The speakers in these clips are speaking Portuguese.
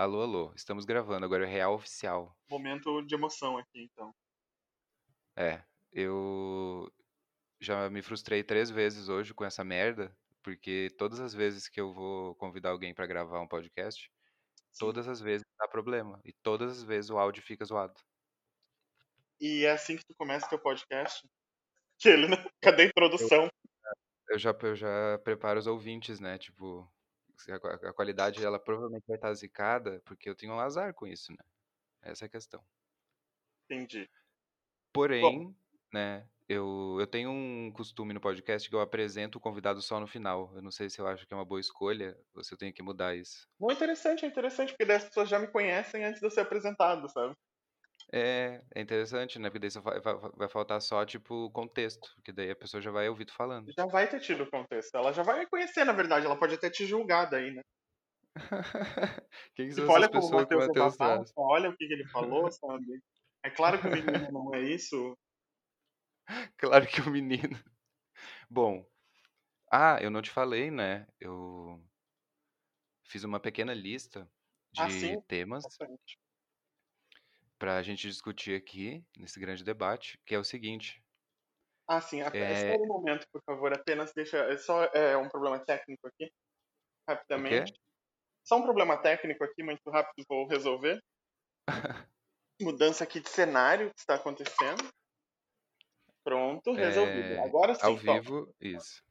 Alô, alô, estamos gravando, agora é real oficial. Momento de emoção aqui, então. É, eu já me frustrei três vezes hoje com essa merda, porque todas as vezes que eu vou convidar alguém pra gravar um podcast, Sim. todas as vezes dá problema. E todas as vezes o áudio fica zoado. E é assim que tu começa teu podcast? Que ele, né? Cadê a introdução? Eu já, eu já preparo os ouvintes, né? Tipo, a, qua- a qualidade ela provavelmente vai estar zicada, porque eu tenho um azar com isso, né? Essa é a questão. Entendi. Bom, Porém, né, eu, eu tenho um costume no podcast que eu apresento o convidado só no final. Eu não sei se eu acho que é uma boa escolha ou se eu tenho que mudar isso. não é interessante, é interessante, porque daí as pessoas já me conhecem antes de eu ser apresentado, sabe? É, é interessante, né? Porque daí só vai, vai, vai faltar só, tipo, contexto. Porque daí a pessoa já vai ouvir tu falando. Já vai ter tido contexto. Ela já vai conhecer, na verdade. Ela pode até te julgar daí, né? Quem que Tipo, olha como o Matheus é olha o que, que ele falou, sabe? É claro que o menino não é isso. Claro que o menino. Bom, ah, eu não te falei, né? Eu fiz uma pequena lista de Assim, temas bastante. Pra gente discutir aqui nesse grande debate, que é o seguinte. Ah, sim. a- É, um momento, por favor. Apenas deixa. É só é, um problema técnico aqui, rapidamente. Só um problema técnico aqui, muito rápido, vou resolver. Mudança aqui de cenário que está acontecendo. Pronto, resolvido. É, Agora ao sim, toca. vivo, isso.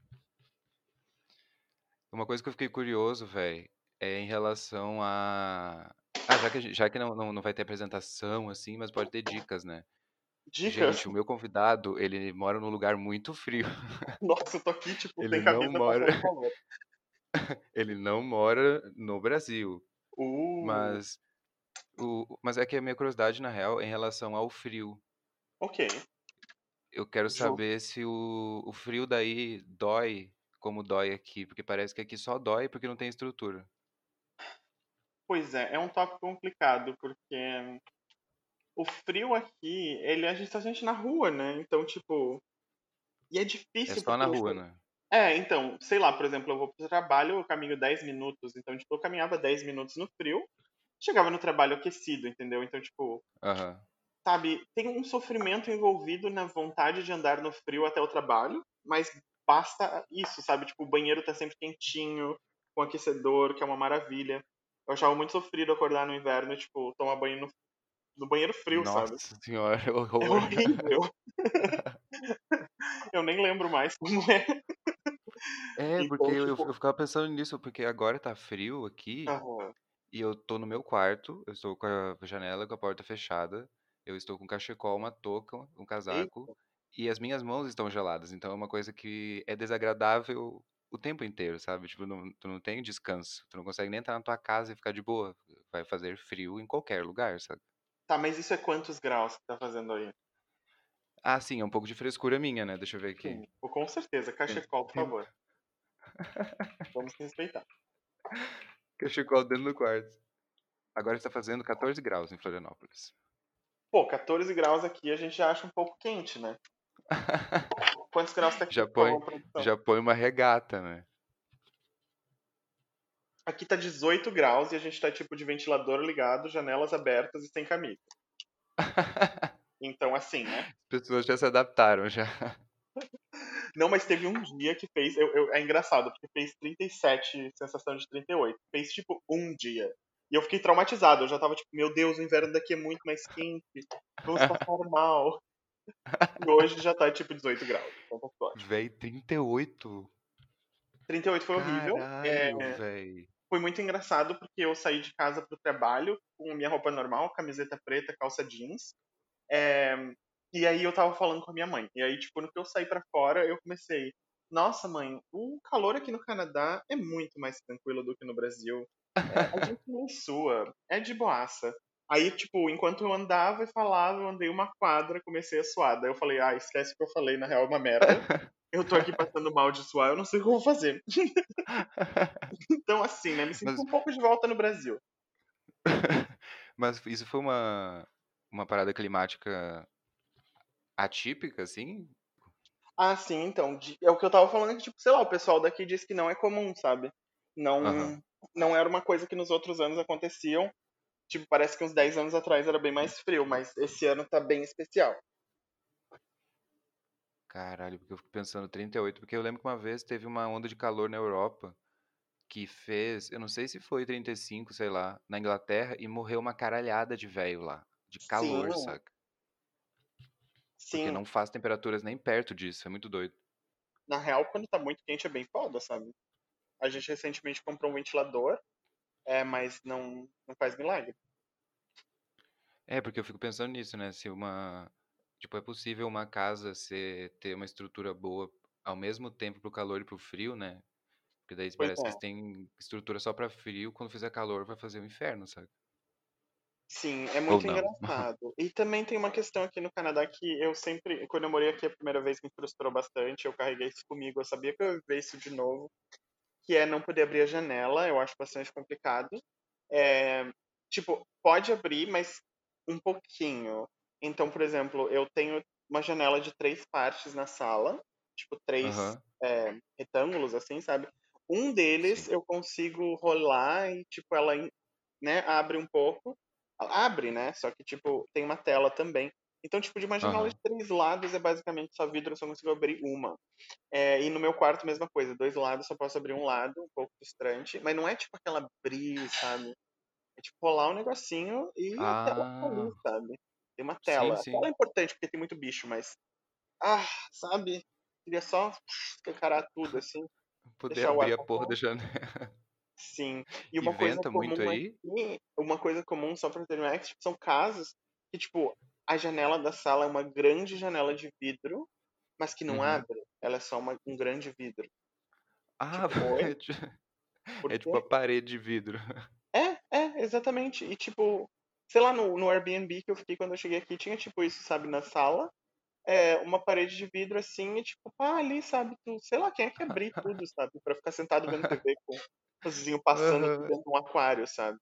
Uma coisa que eu fiquei curioso, velho, é em relação a. Ah, já que, já que não, não, não vai ter apresentação, assim, mas pode ter dicas, né? Dicas. Gente, o meu convidado, ele mora num lugar muito frio. Nossa, eu tô aqui, tipo, Ele não camisa mora, passando calor. ele não mora no Brasil, Uh, mas o, mas é que a minha curiosidade, na real, é em relação ao frio. ok. Eu quero saber se o, o frio daí dói como dói aqui, porque parece que aqui só dói porque não tem estrutura. Pois é, é um tópico complicado, porque o frio aqui, ele a gente tá gente na rua, né? Então, tipo, e é É difícil só na rua, né? É, então, sei lá, por exemplo, eu vou pro trabalho, eu caminho 10 minutos, então, tipo, eu caminhava 10 minutos no frio, chegava no trabalho aquecido, entendeu? Então, tipo, Aham. sabe, tem um sofrimento envolvido na vontade de andar no frio até o trabalho, mas basta isso, sabe? Tipo, o banheiro tá sempre quentinho, com aquecedor, que é uma maravilha. Eu achava muito sofrido acordar no inverno e, tipo, tomar banho no, no banheiro frio, sabe? Nossa senhora, É horrível. Eu nem lembro mais como é. É, porque Então, eu, tipo, eu ficava pensando nisso, porque agora tá frio aqui aham. e eu tô no meu quarto, eu estou com a janela com a porta fechada, eu estou com um cachecol, uma touca, um casaco Eita. e as minhas mãos estão geladas, então é uma coisa que é desagradável o tempo inteiro, sabe? Tipo, não, tu não tem descanso, tu não consegue nem entrar na tua casa e ficar de boa, vai fazer frio em qualquer lugar, sabe? Tá, mas isso é quantos graus que tá fazendo aí? Ah, sim, é um pouco de frescura minha, né? Deixa eu ver aqui. Sim, com certeza. Cachecol, por favor. Vamos respeitar. cachecol dentro do quarto. Agora está fazendo 14 graus em Florianópolis. Pô, 14 graus aqui a gente já acha um pouco quente, né? Quantos graus tá aqui, Já põe, já põe uma regata, né? Aqui tá 18 graus e a gente tá tipo de ventilador ligado, janelas abertas e sem camisa. Então, assim, né? As pessoas já se adaptaram já. Não, mas teve um dia que fez. Eu, eu- é engraçado, porque fez 37, sensação de 38. Fez tipo um dia. E eu fiquei traumatizado. Eu já tava tipo, meu Deus, o inverno daqui é muito mais quente. Vamos passar mal. E hoje já tá tipo 18 graus. Então tá ótimo. Véi, 38? 38 foi horrível. É, Caralho, véi. foi muito engraçado porque eu saí de casa pro trabalho com minha roupa normal, camiseta preta, calça jeans. É, e aí eu tava falando com a minha mãe. E aí, tipo, no que eu saí pra fora, eu comecei. Nossa, mãe, o calor aqui no Canadá é muito mais tranquilo do que no Brasil. É, a gente nem sua, é de boaça. Aí, tipo, enquanto eu andava e falava, eu andei uma quadra, comecei a suar. Daí eu falei, ah, esquece o que eu falei, na real é uma merda. Eu tô aqui passando mal de suar, eu não sei o que eu vou fazer. Então, assim, né, me sinto Mas, um pouco de volta no Brasil. mas isso foi uma, uma parada climática atípica, assim? Ah, sim, então, é o que eu tava falando, que, tipo, sei lá, o pessoal daqui diz que não é comum, sabe? Não, Aham. não era uma coisa que nos outros anos aconteciam. Tipo, parece que uns 10 anos atrás era bem mais frio, mas esse ano tá bem especial. Caralho, porque eu fico pensando 38, porque eu lembro que uma vez teve uma onda de calor na Europa que fez, eu não sei se foi 35, sei lá, na Inglaterra e morreu uma caralhada de velho lá, de calor, Sim, saca? Porque sim. não faz temperaturas nem perto disso, é muito doido. Na real, quando tá muito quente é bem foda, sabe? A gente recentemente comprou um ventilador, é, mas não, não faz milagre. É, porque eu fico pensando nisso, né? Se uma, tipo, é possível uma casa ser, ter uma estrutura boa ao mesmo tempo pro calor e pro frio, né? Porque daí Pois parece que é. se tem estrutura só pra frio, quando fizer calor vai fazer o inferno, sabe? Sim, é muito engraçado. E também tem uma questão aqui no Canadá que eu sempre, quando eu morei aqui a primeira vez, me frustrou bastante. Eu carreguei isso comigo, eu sabia que eu ia ver isso de novo, que é não poder abrir a janela. Eu acho bastante complicado. É, tipo, pode abrir, mas um pouquinho. Então, por exemplo, eu tenho uma janela de três partes na sala, tipo, três Aham, é, retângulos, assim, sabe? Um deles sim. eu consigo rolar e, tipo, ela, né, abre um pouco. Abre, né? Só que, tipo, tem uma tela também. Então, tipo, de uma janela de Aham. três lados é basicamente só vidro, eu só consigo abrir uma. É, e no meu quarto, mesma coisa. Dois lados, só posso abrir um lado, um pouco distante. Mas não é, tipo, aquela abrir, sabe? É tipo rolar um negocinho e a tela tá ali, Ah, sabe? Tem uma sim, tela. A tela sim. é importante porque tem muito bicho, mas. Ah, sabe? Queria só escancarar tudo, assim, Poder abrir a porra da janela. Sim. E E uma coisa venta muito comum aí? aqui, uma coisa comum, só pra terminar, é que tipo, são casos que, tipo, a janela da sala é uma grande janela de vidro, mas que não Uhum. abre. Ela é só uma, um grande vidro. Ah, Tipo, é ti Por é tipo a parede de vidro. É, é, exatamente. E, tipo, sei lá, no, no Airbnb que eu fiquei quando eu cheguei aqui, tinha, tipo, isso, sabe, na sala. é, uma parede de vidro assim, e tipo, pá, ali, sabe, tu, sei lá, quem é que abrir tudo, sabe, pra ficar sentado vendo TV com os vizinhos passando Aham. dentro de um aquário, sabe.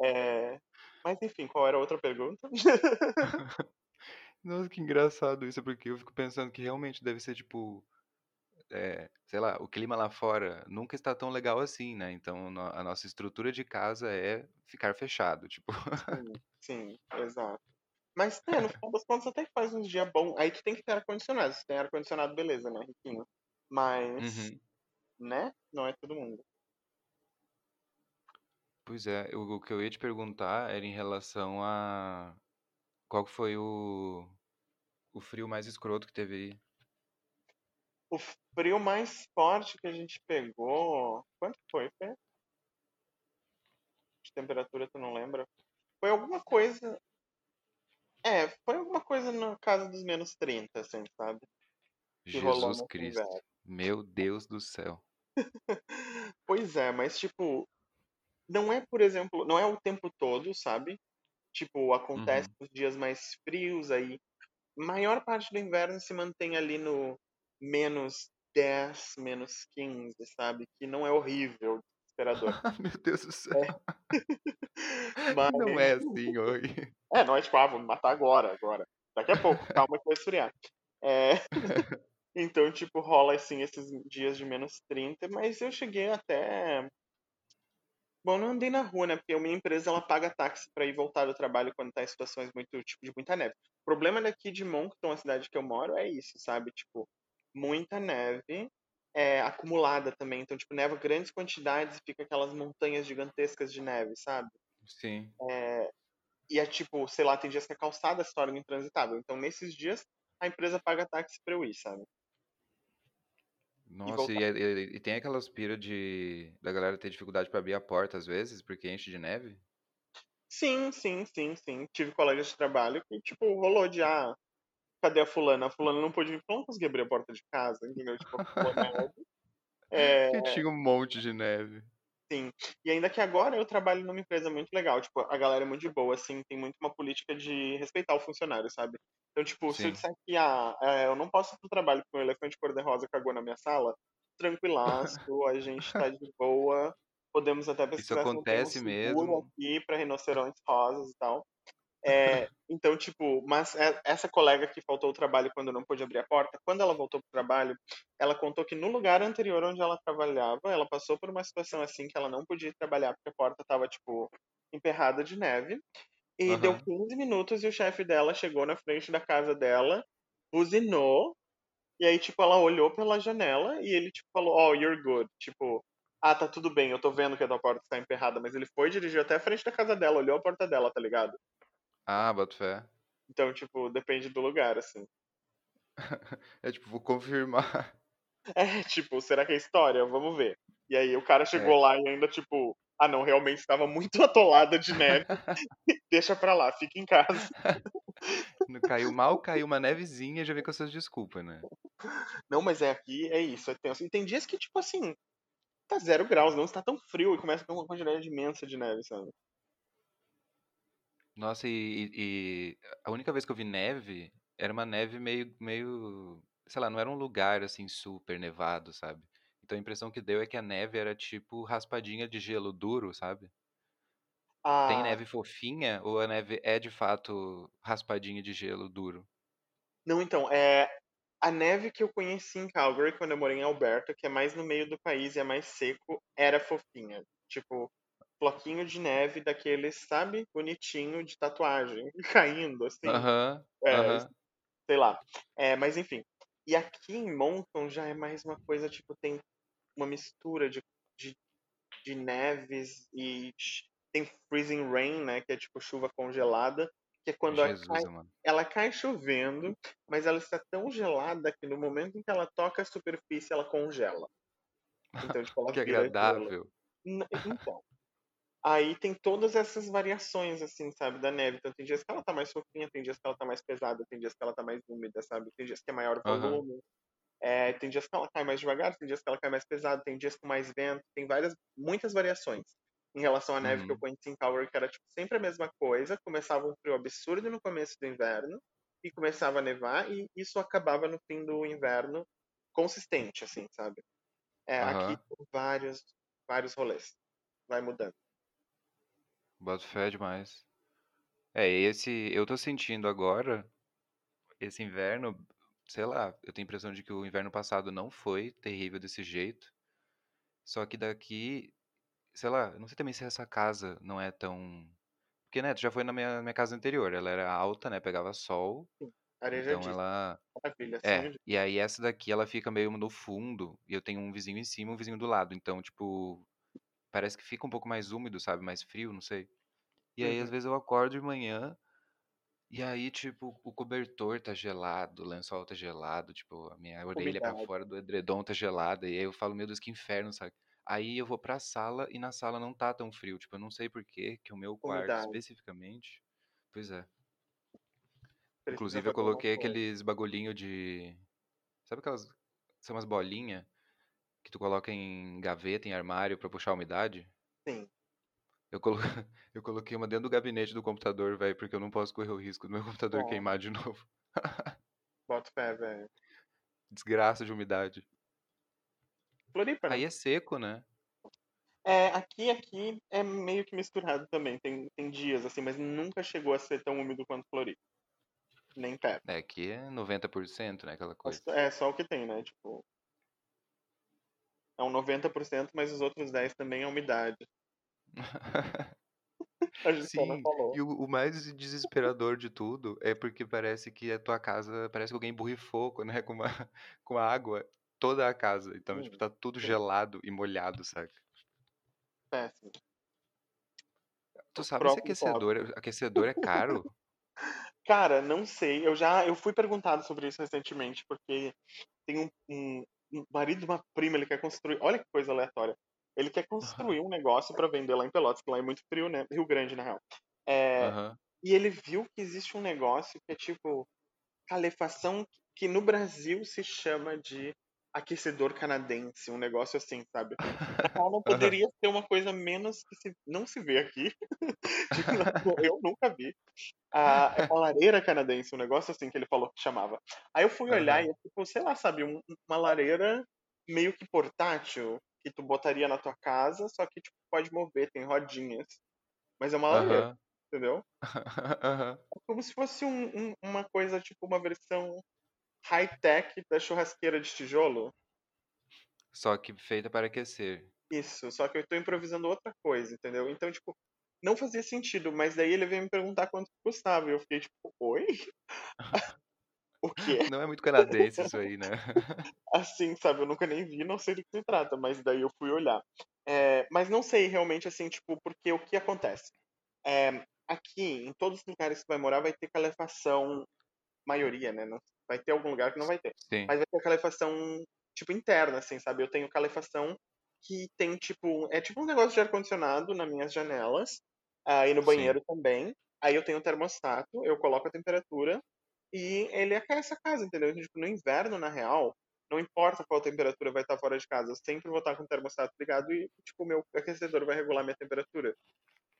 É... Mas enfim, qual era a outra pergunta? Nossa, que engraçado isso, porque eu fico pensando que realmente deve ser tipo, eh, sei lá, o clima lá fora nunca está tão legal assim, né, então a nossa estrutura de casa é ficar fechado, tipo Sim, sim, exato. Mas, é, no final das contas até que faz uns dias bom. Aí tu tem que ter ar-condicionado. Se tem ar-condicionado, beleza, né, riquinho. Mas, Uhum. né, não é todo mundo. Pois é, o o que eu ia te perguntar era em relação a qual foi o o frio mais escroto que teve aí? O frio mais forte que a gente pegou. Quanto foi, Fê? De temperatura, tu não lembra? Foi alguma coisa. É, foi alguma coisa na casa dos menos 30, assim, sabe? Que Jesus Cristo, meu Deus do céu. Pois é, mas tipo, não é, por exemplo, não é o tempo todo, sabe? Tipo, acontece Uhum. nos dias mais frios aí. Maior parte do inverno se mantém ali no menos 10, menos 15, sabe? Que não é horrível, desesperador. Meu Deus do céu. É, mas. Não é assim, oi. É, não é tipo, ah, vou me matar agora, agora. Daqui a pouco, calma que vai esfriar. É, então, tipo, rola assim esses dias de menos 30, mas eu cheguei até. Bom, não andei na rua, né? Porque a minha empresa ela paga táxi para ir voltar do trabalho quando tá em situações muito, tipo, de muita neve. O problema daqui de Moncton, a cidade que eu moro, é isso, sabe? Tipo, muita neve é, acumulada também. Então, tipo, neva grandes quantidades e fica aquelas montanhas gigantescas de neve, sabe? Sim. E é tipo, sei lá, tem dias que a calçada se torna intransitável. Então, nesses dias, a empresa paga táxi pra eu ir, sabe? E Nossa, e, é- e- e tem aquelas pira de da galera ter dificuldade pra abrir a porta às vezes, porque enche de neve? Sim, sim, sim, sim. Tive colegas de trabalho que, tipo, rolou de, ah, cadê a fulana? A fulana não pôde vir, não consegui abrir a porta de casa, entendeu? Tipo, acumulou neve. É, Que tinha um monte de neve. Sim. E ainda que agora eu trabalho numa empresa muito legal, tipo, a galera é muito de boa, assim, tem muito uma política de respeitar o funcionário, sabe? Então, tipo, se eu Sim. disser que, ah, é, eu não posso ir pro trabalho porque um elefante cor-de-rosa cagou na minha sala, tranquilaço, a gente tá de boa, podemos até Isso pesquisar um acontece mesmo. aqui para rinocerontes rosas e tal. É, então, tipo, mas é- essa colega que faltou o trabalho quando não pôde abrir a porta, quando ela voltou pro trabalho, ela contou que no lugar anterior onde ela trabalhava, ela passou por uma situação assim que ela não podia trabalhar porque a porta tava, tipo, emperrada de neve. E deu Aham. 15 minutos e o chefe dela chegou na frente da casa dela, buzinou, e aí, tipo, ela olhou pela janela e ele, tipo, falou, oh, you're good. Tipo, ah, tá tudo bem, eu tô vendo que a tua porta está emperrada, mas ele foi, dirigiu até a frente da casa dela, olhou a porta dela, tá ligado? Ah, boto fé. Então, tipo, depende do lugar, assim. É tipo, vou confirmar. É, tipo, será que é história? Vamos ver. E aí o cara chegou É. lá e ainda, tipo, ah não, realmente estava muito atolada de neve, deixa pra lá, fica em casa. Não caiu mal, caiu uma nevezinha, já vem com as suas desculpas, né? Não, mas é aqui, é isso, é tenso. E tem dias que, tipo assim, tá zero graus, não está tão frio e começa a ter uma quantidade imensa de neve, sabe? Nossa, e, e- a única vez que eu vi neve era uma neve meio, meio, sei lá, não era um lugar assim super nevado, sabe? Então a impressão que deu é que a neve era tipo raspadinha de gelo duro, sabe? Tem Ah, neve fofinha ou a neve é de fato raspadinha de gelo duro? não, então, é. A neve que eu conheci em Calgary quando eu morei em Alberta, que é mais no meio do país e é mais seco, era fofinha. Tipo, floquinho de neve daqueles, sabe? Bonitinho de tatuagem, caindo, assim. Aham, É, aham. sei lá. É, mas enfim. E aqui em Moncton já é mais uma coisa, tipo, tem uma mistura de, de, de neves e tem freezing rain, né? Que é tipo chuva congelada, que é quando ela cai, Jesus, ela cai chovendo, mas ela está tão gelada que no momento em que ela toca a superfície, ela congela. Então, tipo, ela Que agradável. Então, Aí tem todas essas variações, assim, sabe, da neve. Então tem dias que ela tá mais fofinha, tem dias que ela tá mais pesada, tem dias que ela tá mais úmida, sabe? Tem dias que é maior Aham. volume, é, tem dias que ela cai mais devagar, tem dias que ela cai mais pesada, tem dias com mais vento, tem várias, muitas variações. Em relação à neve que eu Uhum. conheci em Calgary, que era tipo, sempre a mesma coisa, começava um frio absurdo no começo do inverno, e começava a nevar, e isso acabava no fim do inverno consistente, assim, sabe? É, aqui Aham. tem vários, vários rolês, vai mudando. Boto fé demais. É, esse eu tô sentindo agora, esse inverno, sei lá, eu tenho a impressão de que o inverno passado não foi terrível desse jeito. Só que daqui, sei lá, não sei também se essa casa não é tão. Porque, né, tu já foi na minha, minha casa anterior, ela era alta, né, pegava sol, Sim, então ela. Maravilha, É, e aí essa daqui ela fica meio no fundo, e eu tenho um vizinho em cima e um vizinho do lado, então, tipo, parece que fica um pouco mais úmido, sabe, mais frio, não sei. E aí, às Uhum. vezes, eu acordo de manhã. E aí, tipo, o cobertor tá gelado, o lençol tá gelado, tipo, a minha orelha pra fora do edredom tá gelada, e aí eu falo, meu Deus, que inferno, sabe? Aí eu vou pra sala e na sala não tá tão frio, tipo, eu não sei por que o meu quarto especificamente. Pois é. Precisa Inclusive eu coloquei aqueles bagulhinho de. Sabe aquelas. São umas bolinhas que tu coloca em gaveta, em armário pra puxar a umidade? Sim, Eu, colo... eu coloquei uma dentro do gabinete do computador, velho, porque eu não posso correr o risco do meu computador bom. queimar de novo. Bota fé, velho. Desgraça de umidade. Floripa, né? Aí é seco, né? É, aqui, aqui é meio que misturado também. Tem, tem dias, assim, mas nunca chegou a ser tão úmido quanto Floripa. Nem perto. É, aqui é 90%, né? Aquela coisa. É só o que tem, né? Tipo, é um 90%, mas os outros 10% também é umidade. A gente Sim, falou. e o, o mais desesperador de tudo é porque parece que a tua casa, parece que alguém borrifou, né? Com uma, com a água toda a casa. Então, tipo, Hum, tá tudo gelado e molhado, saca? péssimo. Tu sabe se aquecedor, é- aquecedor é caro? Cara, não sei. Eu já eu fui perguntado sobre isso recentemente, porque tem um, um marido de uma prima, ele quer construir. Olha que coisa aleatória. Ele quer construir um negócio para vender lá em Pelotas, que lá é muito frio, né? Rio Grande, na real. É, Aham, e ele viu que existe um negócio que é tipo calefação que no Brasil se chama de aquecedor canadense, um negócio assim, sabe? Qual não poderia ser uma coisa menos que se, não se vê aqui. Tipo, eu nunca vi. Ah, é uma lareira canadense, um negócio assim que ele falou que chamava. Aí eu fui olhar e aham, é tipo, sei lá, sabe, um- uma lareira meio que portátil que tu botaria na tua casa, só que tipo pode mover, tem rodinhas, mas é uma lareira. aham. entendeu? É como se fosse um, um- uma coisa, tipo, uma versão high-tech da churrasqueira de tijolo. Só que feita para aquecer. Isso, só que eu tô improvisando outra coisa, entendeu? Então, tipo, não fazia sentido, mas daí ele veio me perguntar quanto custava, e eu fiquei tipo, oi? O quê? Não é muito canadense isso aí, né? Assim, sabe, eu nunca nem vi, não sei do que se trata, mas daí eu fui olhar. É, mas não sei realmente, assim, tipo, porque o que acontece? É, aqui, em todos os lugares que vai morar, vai ter calefação, maioria, né? Não, vai ter algum lugar que não vai ter. Sim, Mas vai ter calefação, tipo, interna, assim, sabe? Eu tenho calefação que tem, tipo, é tipo um negócio de ar-condicionado nas minhas janelas, e no sim. banheiro também. Aí eu tenho o termostato, eu coloco a temperatura e ele aquece a casa, entendeu? Então, tipo, no inverno, na real, não importa qual temperatura vai estar fora de casa, eu sempre vou estar com o termostato ligado e, tipo, o meu aquecedor vai regular minha temperatura.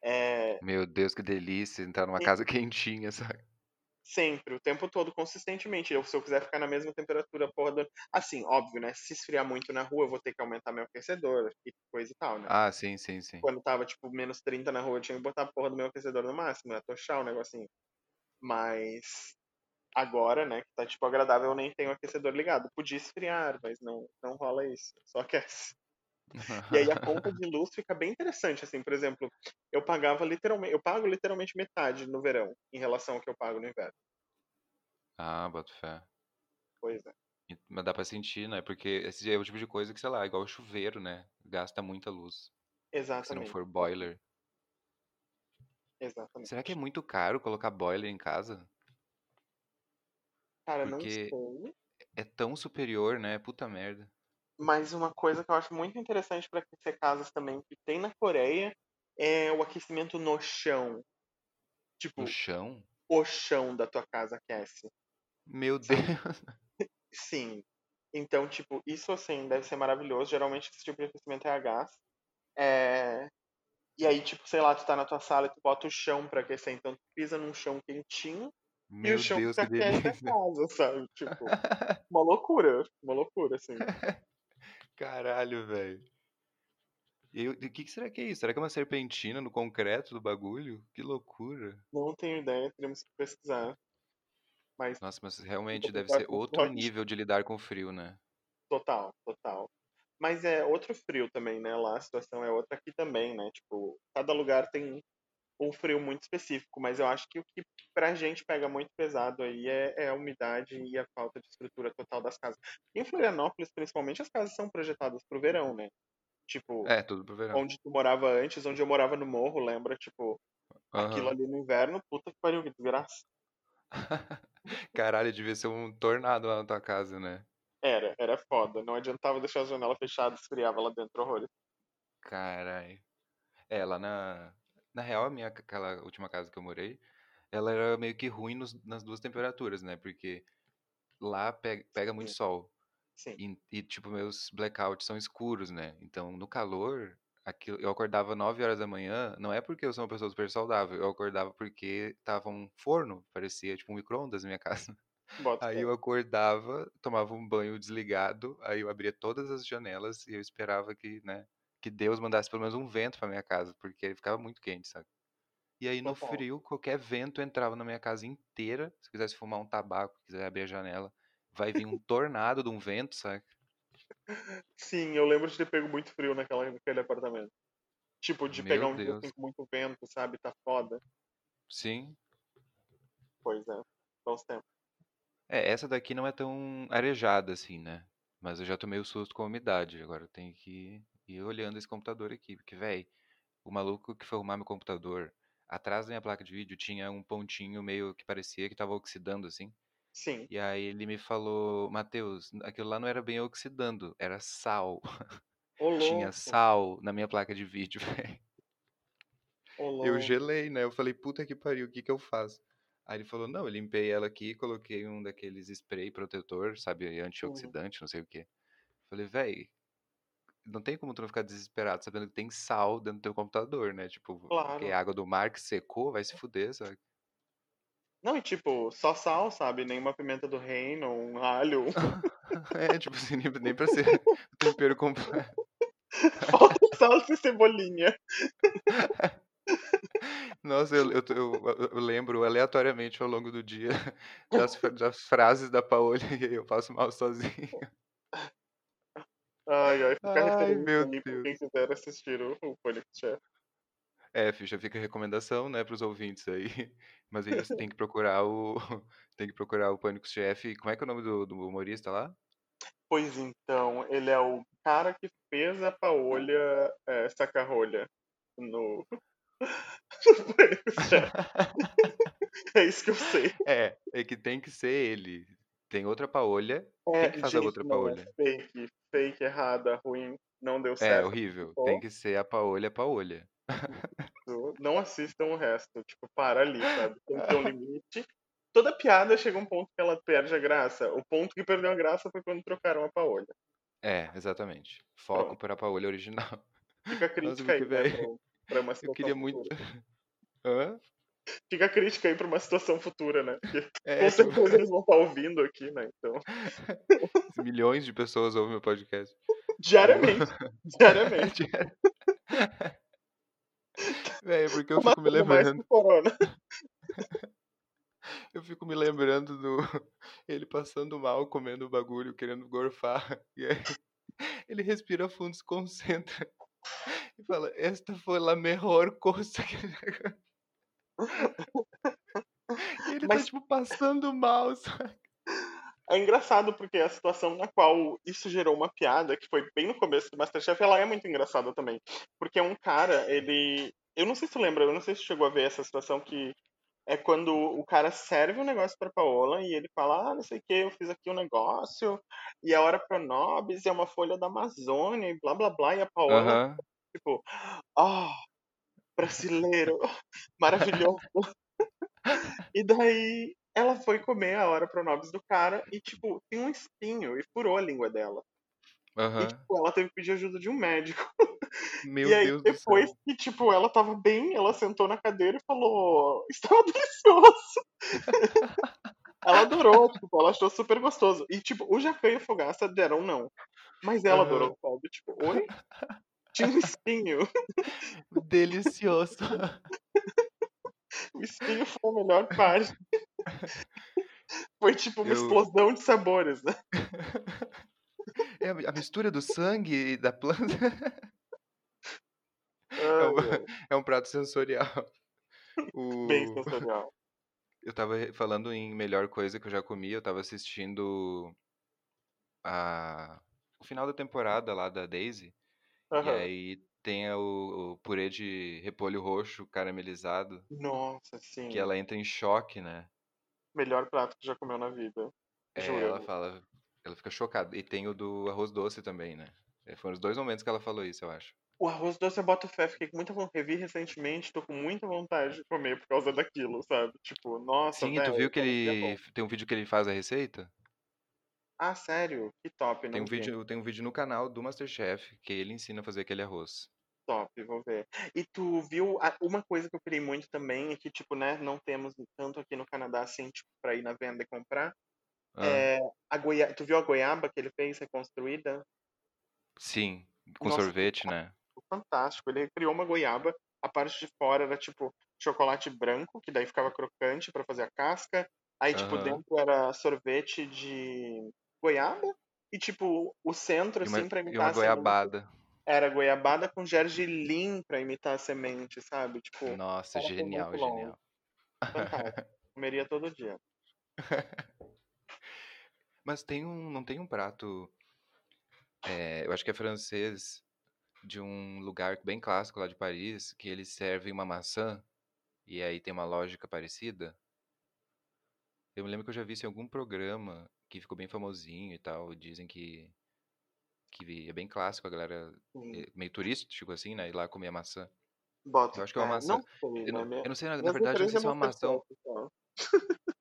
É, Meu Deus, que delícia entrar numa casa quentinha, sabe? Sempre, o tempo todo, consistentemente. Eu, se eu quiser ficar na mesma temperatura, porra, do... assim, óbvio, né? Se esfriar muito na rua, eu vou ter que aumentar meu aquecedor e coisa e tal, né? Ah, sim, sim, sim. Quando tava, tipo, menos 30 na rua, eu tinha que botar a porra do meu aquecedor no máximo, né? Tochar o negocinho. Mas agora, né, que tá, tipo, agradável, eu nem tenho o aquecedor ligado. Podia esfriar, mas não, não rola isso. Só aquece. E aí a conta de luz fica bem interessante, assim, por exemplo, eu pagava literalmente, eu pago literalmente metade no verão em relação ao que eu pago no inverno. Ah, boto fé. Pois é, Mas dá pra sentir, né? Porque esse é o tipo de coisa que, sei lá, igual o chuveiro, né? Gasta muita luz. Se não exatamente. for boiler. Exatamente. Será que é muito caro colocar boiler em casa? Cara, não Porque sei. é tão superior, né? Puta merda. Mas uma coisa que eu acho muito interessante para aquecer casas também, que tem na Coreia, é o aquecimento no chão. No Tipo, chão? o chão da tua casa aquece, Meu Deus. Sim. Então, tipo, isso assim deve ser maravilhoso. Geralmente esse tipo de aquecimento é a gás. É... E aí, tipo, sei lá, tu tá na tua sala e tu bota o chão pra aquecer. Então tu pisa num chão quentinho e o Meu chão Deus, que aquece a casa, sabe? Tipo, uma loucura. Uma loucura, assim. Caralho, velho. E o que que será que é isso? Será que é uma serpentina no concreto do bagulho? Que loucura. Não tenho ideia, teríamos que pesquisar. Mas Nossa, mas realmente deve ser outro nível de lidar com o frio, né? Total, total. Mas é outro frio também, né? Lá a situação é outra aqui também, né? Tipo, cada lugar tem um frio muito específico, mas eu acho que o que pra gente pega muito pesado aí é, é a umidade e a falta de estrutura total das casas. Em Florianópolis, principalmente, as casas são projetadas pro verão, né? Tipo, É, tudo pro verão. onde tu morava antes, onde eu morava no morro, lembra? Tipo, aquilo Aham. ali no inverno, puta que pariu, que desgraça. Caralho, devia ser um tornado lá na tua casa, né? Era, era foda. Não adiantava deixar a janela fechada, esfriava lá dentro horrores. Caralho. É, lá na. Na real, a minha, aquela última casa que eu morei, ela era meio que ruim nos- nas duas temperaturas, né? Porque lá pe- pega muito Sim, sol. sim. E, e, tipo, meus blackouts são escuros, né? Então, no calor, aquilo, eu acordava 9 horas da manhã, não é porque eu sou uma pessoa super saudável, eu acordava porque tava um forno, parecia tipo um micro-ondas na minha casa. Bota Aí eu acordava, tomava um banho desligado, aí eu abria todas as janelas e eu esperava que, né, que Deus mandasse pelo menos um vento pra minha casa, porque ficava muito quente, sabe? E aí no Total. frio, qualquer vento entrava na minha casa inteira. Se eu quisesse fumar um tabaco, quiser abrir a janela, vai vir um tornado de um vento, sabe? Sim, eu lembro de ter pego muito frio naquela, naquele apartamento. Tipo, de pegar Meu um dia assim Deus. com muito vento, sabe? Tá foda. Sim. Pois é. Bons tempos. É, essa daqui não é tão arejada assim, né? Mas eu já tomei o susto com a umidade. Agora eu tenho que ir olhando esse computador aqui. Porque, véi, o maluco que foi arrumar meu computador, atrás da minha placa de vídeo tinha um pontinho meio que parecia que tava oxidando assim. Sim. E aí ele me falou, Matheus, aquilo lá não era bem oxidando, era sal. Ô Tinha sal na minha placa de vídeo, velho. Eu gelei, né? Eu falei, puta que pariu, o que que eu faço? Aí ele falou, não, eu limpei ela aqui, coloquei um daqueles spray protetor, sabe, Uhum. antioxidante, não sei o quê. Falei, véi, não tem como tu não ficar desesperado sabendo que tem sal dentro do teu computador, né? Tipo, que é Claro. água do mar que secou, vai se fuder, sabe? Não, e tipo, só sal, sabe? Nenhuma pimenta do reino, um alho. É, tipo assim, nem, pra ser tempero completo. Falta salsa e cebolinha. Nossa, eu, eu, eu, eu lembro aleatoriamente ao longo do dia das, das frases da Paola e eu passo mal sozinho. Ai, ai, fica Ai, meu pra quem Deus. quiser assistir o, o Pânico Chef. É, ficha, fica a recomendação, né, pros ouvintes aí. Mas aí você tem que procurar o. Tem que procurar o Pânico Chefe. Como é que é o nome do, do humorista lá? Pois então, ele é o cara que fez a Paolha é, saca-rolha no, Chef. É isso que eu sei. É, é que tem que ser ele. Tem outra Paolha. É, Quem que faz a gente, outra não, Paolha? é fake, fake, errada, ruim, não deu É, certo. horrível. Só Tem que ser a Paolha Paolha. Não assistam o resto, tipo, para ali, sabe? Tem que ter um limite. Toda piada chega a um ponto que ela perde a graça. O ponto que perdeu a graça foi quando trocaram a Paolha. É, exatamente. Foco Pronto. para a Paolha original. Fica a Nossa, crítica aí, porque, né, pra, pra eu queria muito. Hã? Fica a crítica aí pra uma situação futura, né? Porque É, com certeza eles vão estar ouvindo aqui, né? Então, milhões de pessoas ouvem meu podcast. diariamente, diariamente. Velho, porque eu Uma fico me lembrando. Eu fico me lembrando do ele passando mal, comendo o bagulho, querendo gorfar. E aí ele respira fundo, se concentra e fala: Esta foi a melhor coisa que. E ele tá, Mas tipo, passando mal, sabe? é engraçado porque a situação na qual isso gerou uma piada, que foi bem no começo do Masterchef, ela é muito engraçada também. Porque é um cara, ele. Eu não sei se tu lembra, eu não sei se chegou a ver essa situação que é quando o cara serve um negócio pra Paola e ele fala, ah, não sei o que, eu fiz aqui um negócio, e a hora pro Nobis é uma folha da Amazônia, e blá blá blá, e a Paola, tipo, ah, brasileiro, maravilhoso. E daí ela foi comer a hora pro Nobis do cara e, tipo, tem um espinho e furou a língua dela. E, Aham. tipo, ela teve que pedir ajuda de um médico. Meu E aí, Deus depois que, tipo, ela tava bem, ela sentou na cadeira e falou, estava delicioso. Ela adorou, tipo, ela achou super gostoso. E, tipo, o Jacan e o Fogaça deram não. Mas ela Aham. adorou, sabe? Tipo, oi? Tinha um espinho. Delicioso. O espinho foi a melhor parte. Foi, tipo, uma Eu. explosão de sabores, né? É a mistura do sangue e da planta. É Ai, um, ai. é um prato sensorial. Bem O... sensorial. Eu tava falando em melhor coisa que eu já comi, eu tava assistindo a... o final da temporada lá da Daisy, e Aham. aí tem o, o purê de repolho roxo caramelizado, Nossa, que sim. ela entra em choque, né? Melhor prato que já comeu na vida. É, ela Juro. fala, ela fica chocada. E tem o do arroz doce também, né? É, Foram os dois momentos que ela falou isso, eu acho. O arroz doce eu boto fé, fiquei com muita vontade. Revi recentemente, tô com muita vontade de comer por causa daquilo, sabe? Tipo, nossa, Sim, e tu viu que bom. ele tem um vídeo que ele faz a receita? Ah, sério? Que top, Tem não um vi. vídeo, tem um vídeo no canal do MasterChef que ele ensina a fazer aquele arroz. Top, vou ver. E tu viu a- uma coisa que eu queria muito também, é que, tipo, né, não temos tanto aqui no Canadá, assim, tipo, pra ir na venda e comprar. Ah, É, a goia... Tu viu a goiaba que ele fez reconstruída? sim, com Nossa, sorvete, né? fantástico. Ele criou uma goiaba, a parte de fora era, tipo, chocolate branco, que daí ficava crocante pra fazer a casca. Aí, tipo, dentro era sorvete de goiaba. E, tipo, o centro, E uma, assim, pra e imitar uma a semente, goiabada. era goiabada com gergelim pra imitar a semente, sabe? Tipo, Nossa, genial, genial. Fantástico. Comeria todo dia. Mas tem um, não tem um prato, é, eu acho que é francês, de um lugar bem clássico lá de Paris, que eles servem uma maçã e aí tem uma lógica parecida? Eu me lembro que eu já vi isso em algum programa que ficou bem famosinho e tal. Dizem que, que é bem clássico, a galera Sim. é meio turístico assim, né? Ir lá comer maçã. Boto Eu acho que é uma fé. maçã. Não sei, Eu não, eu não sei, na, na verdade, eu não sei se é uma maçã.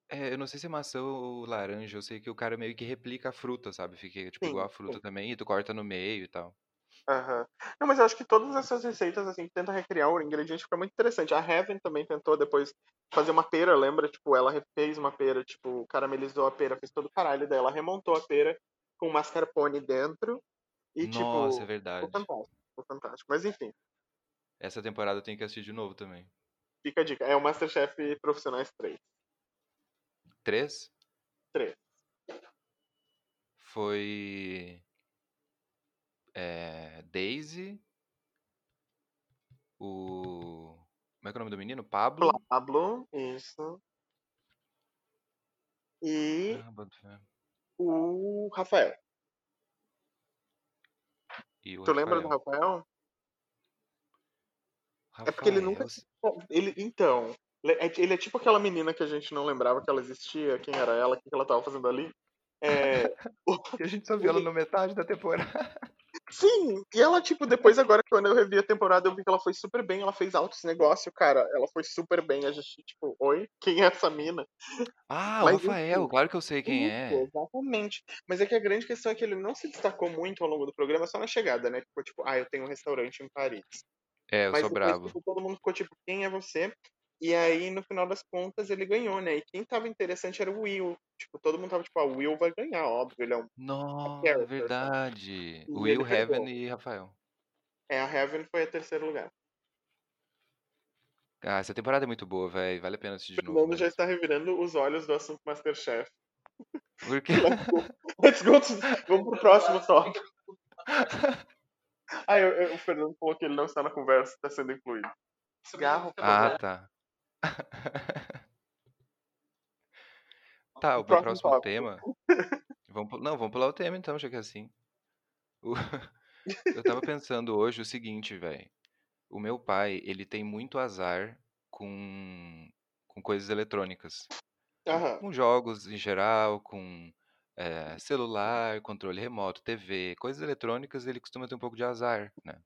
É, eu não sei se é maçã ou laranja. Eu sei que o cara meio que replica a fruta, sabe? Fica tipo igual Sim, a fruta sim. também, e tu corta no meio e tal. Aham. Não, mas eu acho que todas essas receitas, assim, que tentam recriar o ingrediente fica muito interessante. A Heaven também tentou depois fazer uma pera, lembra? Tipo, ela refez uma pera, tipo, caramelizou a pera, fez todo o caralho dela, remontou a pera com mascarpone dentro e, Nossa, é tipo, ficou verdade. fantástico, ficou fantástico. Mas enfim, Essa temporada eu tenho que assistir de novo também. Fica a dica. É o Masterchef Profissionais 3. Três? 3. Foi. É, Daisy. O. Como é que é o nome do menino? Pablo. Pablo, isso. E Ah, o Rafael. E o Tu lembra do Rafael? Rafael? É porque ele Rafael, nunca. Ele, então. Ele é, ele é tipo aquela menina que a gente não lembrava que ela existia, quem era ela, o que ela tava fazendo ali. É, a gente só viu ela no metade da temporada. Sim, e ela, tipo, depois agora, quando eu revi a temporada, eu vi que ela foi super bem, ela fez altos negócios, cara. Ela foi super bem. A gente, tipo, oi, quem é essa mina? Ah, Mas, o Rafael, enfim, claro que eu sei quem Isso, é. Exatamente. Mas é que a grande questão é que ele não se destacou muito ao longo do programa, só na chegada, né? Ficou tipo, ah, eu tenho um restaurante em Paris. É, eu Mas sou depois brabo. tipo, todo mundo ficou tipo, quem é você? E aí, no final das contas, ele ganhou, né? E quem tava interessante era o Will. Tipo, todo mundo tava tipo, ah, o Will vai ganhar, óbvio, ele é um Nossa, character. verdade. E Will. Heaven e Rafael. É, a Heaven foi a terceiro lugar. Ah, essa temporada é muito boa, velho. Vale a pena assistir de O novo Fernando já está revirando os olhos do assunto Masterchef. Porque... Let's go. Let's go to... Vamos pro próximo tópico. Ah, eu- eu- o Fernando falou que ele não está na conversa, está sendo incluído. Cigarro, por Ah, tá. Tá, O próximo próximo tema. Vamos, não, vamos pular o tema então, já que é assim. O- Eu tava pensando hoje o seguinte, velho. O meu pai, ele tem muito azar com, com coisas eletrônicas. Aham. Com jogos em geral, com eh, celular, controle remoto, TV, coisas eletrônicas, ele costuma ter um pouco de azar, né?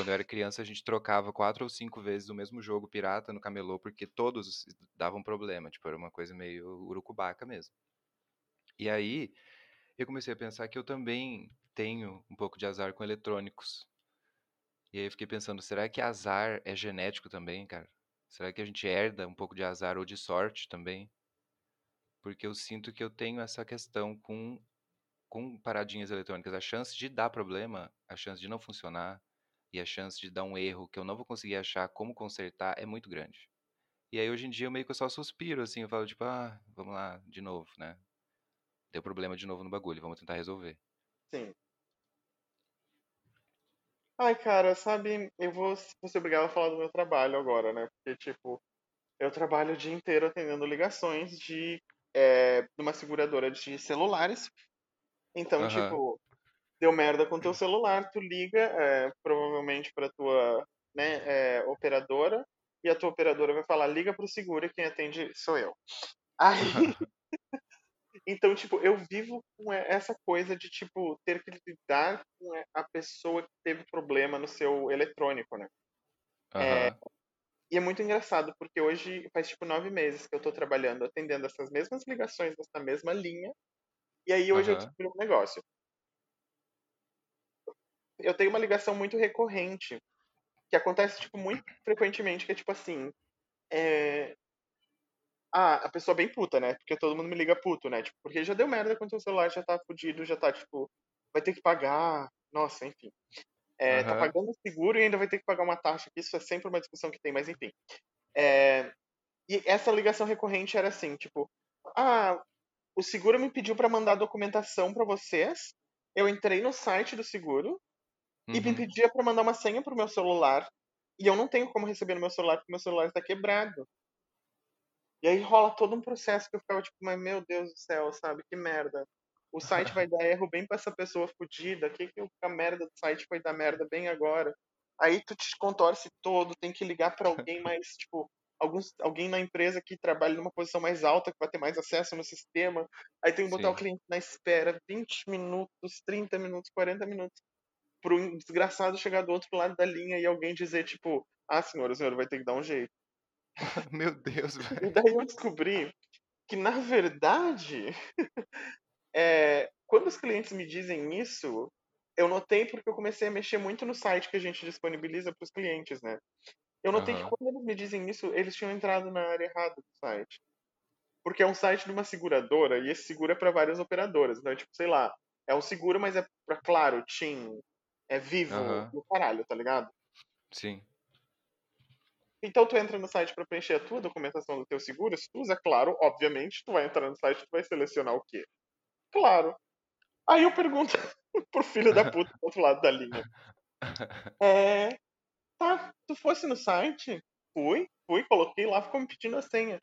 Quando eu era criança, a gente trocava quatro ou cinco vezes o mesmo jogo pirata no camelô, porque todos davam problema. Tipo, era uma coisa meio urucubaca mesmo. E aí, eu comecei a pensar que eu também tenho um pouco de azar com eletrônicos. E aí eu fiquei pensando, será que azar é genético também, cara? Será que a gente herda um pouco de azar ou de sorte também? Porque eu sinto que eu tenho essa questão com, com paradinhas eletrônicas. A chance de dar problema, a chance de não funcionar e a chance de dar um erro que eu não vou conseguir achar como consertar é muito grande. E aí hoje em dia eu meio que só suspiro, assim, eu falo tipo, ah, vamos lá, de novo, né? Deu problema de novo no bagulho, vamos tentar resolver. Sim. Ai, cara, sabe, eu vou, vou ser obrigado a falar do meu trabalho agora, né? Porque, tipo, eu trabalho o dia inteiro atendendo ligações de, é, de uma seguradora de celulares. Então, Aham. tipo, deu merda com teu celular, tu liga, é, provavelmente pra tua né, é, operadora, e a tua operadora vai falar, liga pro seguro e quem atende sou eu. Aí, então, tipo, eu vivo com essa coisa de, tipo, ter que lidar com a pessoa que teve problema no seu eletrônico, né? Aham. E é muito engraçado, porque hoje faz, tipo, nove meses que eu tô trabalhando, atendendo essas mesmas ligações nessa mesma linha, e aí hoje eu Aham. descobri um negócio. Eu tenho uma ligação muito recorrente, que acontece, tipo, muito frequentemente, que é, tipo, assim, é... Ah, a pessoa bem puta, né? Porque todo mundo me liga puto, né? Tipo, porque já deu merda quando o celular já tá fudido, já tá, tipo, vai ter que pagar. Nossa, enfim. É, tá Aham. pagando o seguro e ainda vai ter que pagar uma taxa, que isso é sempre uma discussão que tem, mas enfim. É, e essa ligação recorrente era assim, tipo, ah, o seguro me pediu para mandar documentação para vocês. Eu entrei no site do seguro e me Uhum. pedia para mandar uma senha pro meu celular. E eu não tenho como receber no meu celular porque meu celular está quebrado. E aí rola todo um processo que eu ficava tipo, mas meu Deus do céu, sabe? Que merda. O site vai dar erro bem pra essa pessoa fodida. Que que a merda do site vai dar merda bem agora? Aí tu te contorce todo, tem que ligar pra alguém mais, tipo, alguns, alguém na empresa que trabalha numa posição mais alta, que vai ter mais acesso no sistema. Aí tem que botar o Sim. cliente na espera 20 minutos, 30 minutos, 40 minutos, pro um desgraçado chegar do outro lado da linha e alguém dizer, tipo, ah, senhor, o senhor vai ter que dar um jeito. Meu Deus, E velho. daí eu descobri que, na verdade, é, quando os clientes me dizem isso, eu notei porque eu comecei a mexer muito no site que a gente disponibiliza para os clientes, né? Eu notei que Aham. quando eles me dizem isso, eles tinham entrado na área errada do site. Porque é um site de uma seguradora e esse seguro é para várias operadoras. Então, é tipo, sei lá, é um seguro, mas é para Claro, TIM, é Vivo, Aham. no caralho, tá ligado? Sim. Então tu entra no site para preencher a tua documentação do teu seguro, se tu usa Claro, obviamente, tu vai entrar no site e tu vai selecionar o quê? Claro. Aí eu pergunto pro filho da puta do outro lado da linha. É, tá, tu fosse no site? Fui, fui, coloquei lá, ficou me pedindo a senha.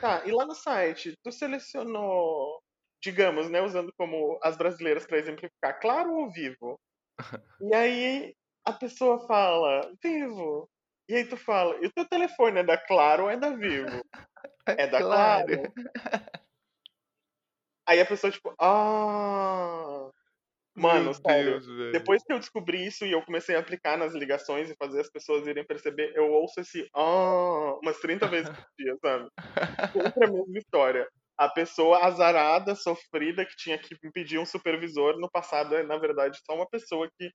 Tá, e lá no site, tu selecionou, digamos, né, usando como as brasileiras para exemplificar, claro ou vivo? E aí a pessoa fala, vivo. E aí tu fala, e o teu telefone é da Claro ou é da Vivo? É da Claro. Claro. Aí a pessoa, tipo, ah. Mano, sério. Deus. Depois que eu descobri isso e eu comecei a aplicar nas ligações e fazer as pessoas irem perceber, eu ouço esse ah umas 30 vezes por dia, sabe? Sempre a mesma história. A pessoa azarada, sofrida, que tinha que pedir um supervisor, no passado é, na verdade, só uma pessoa que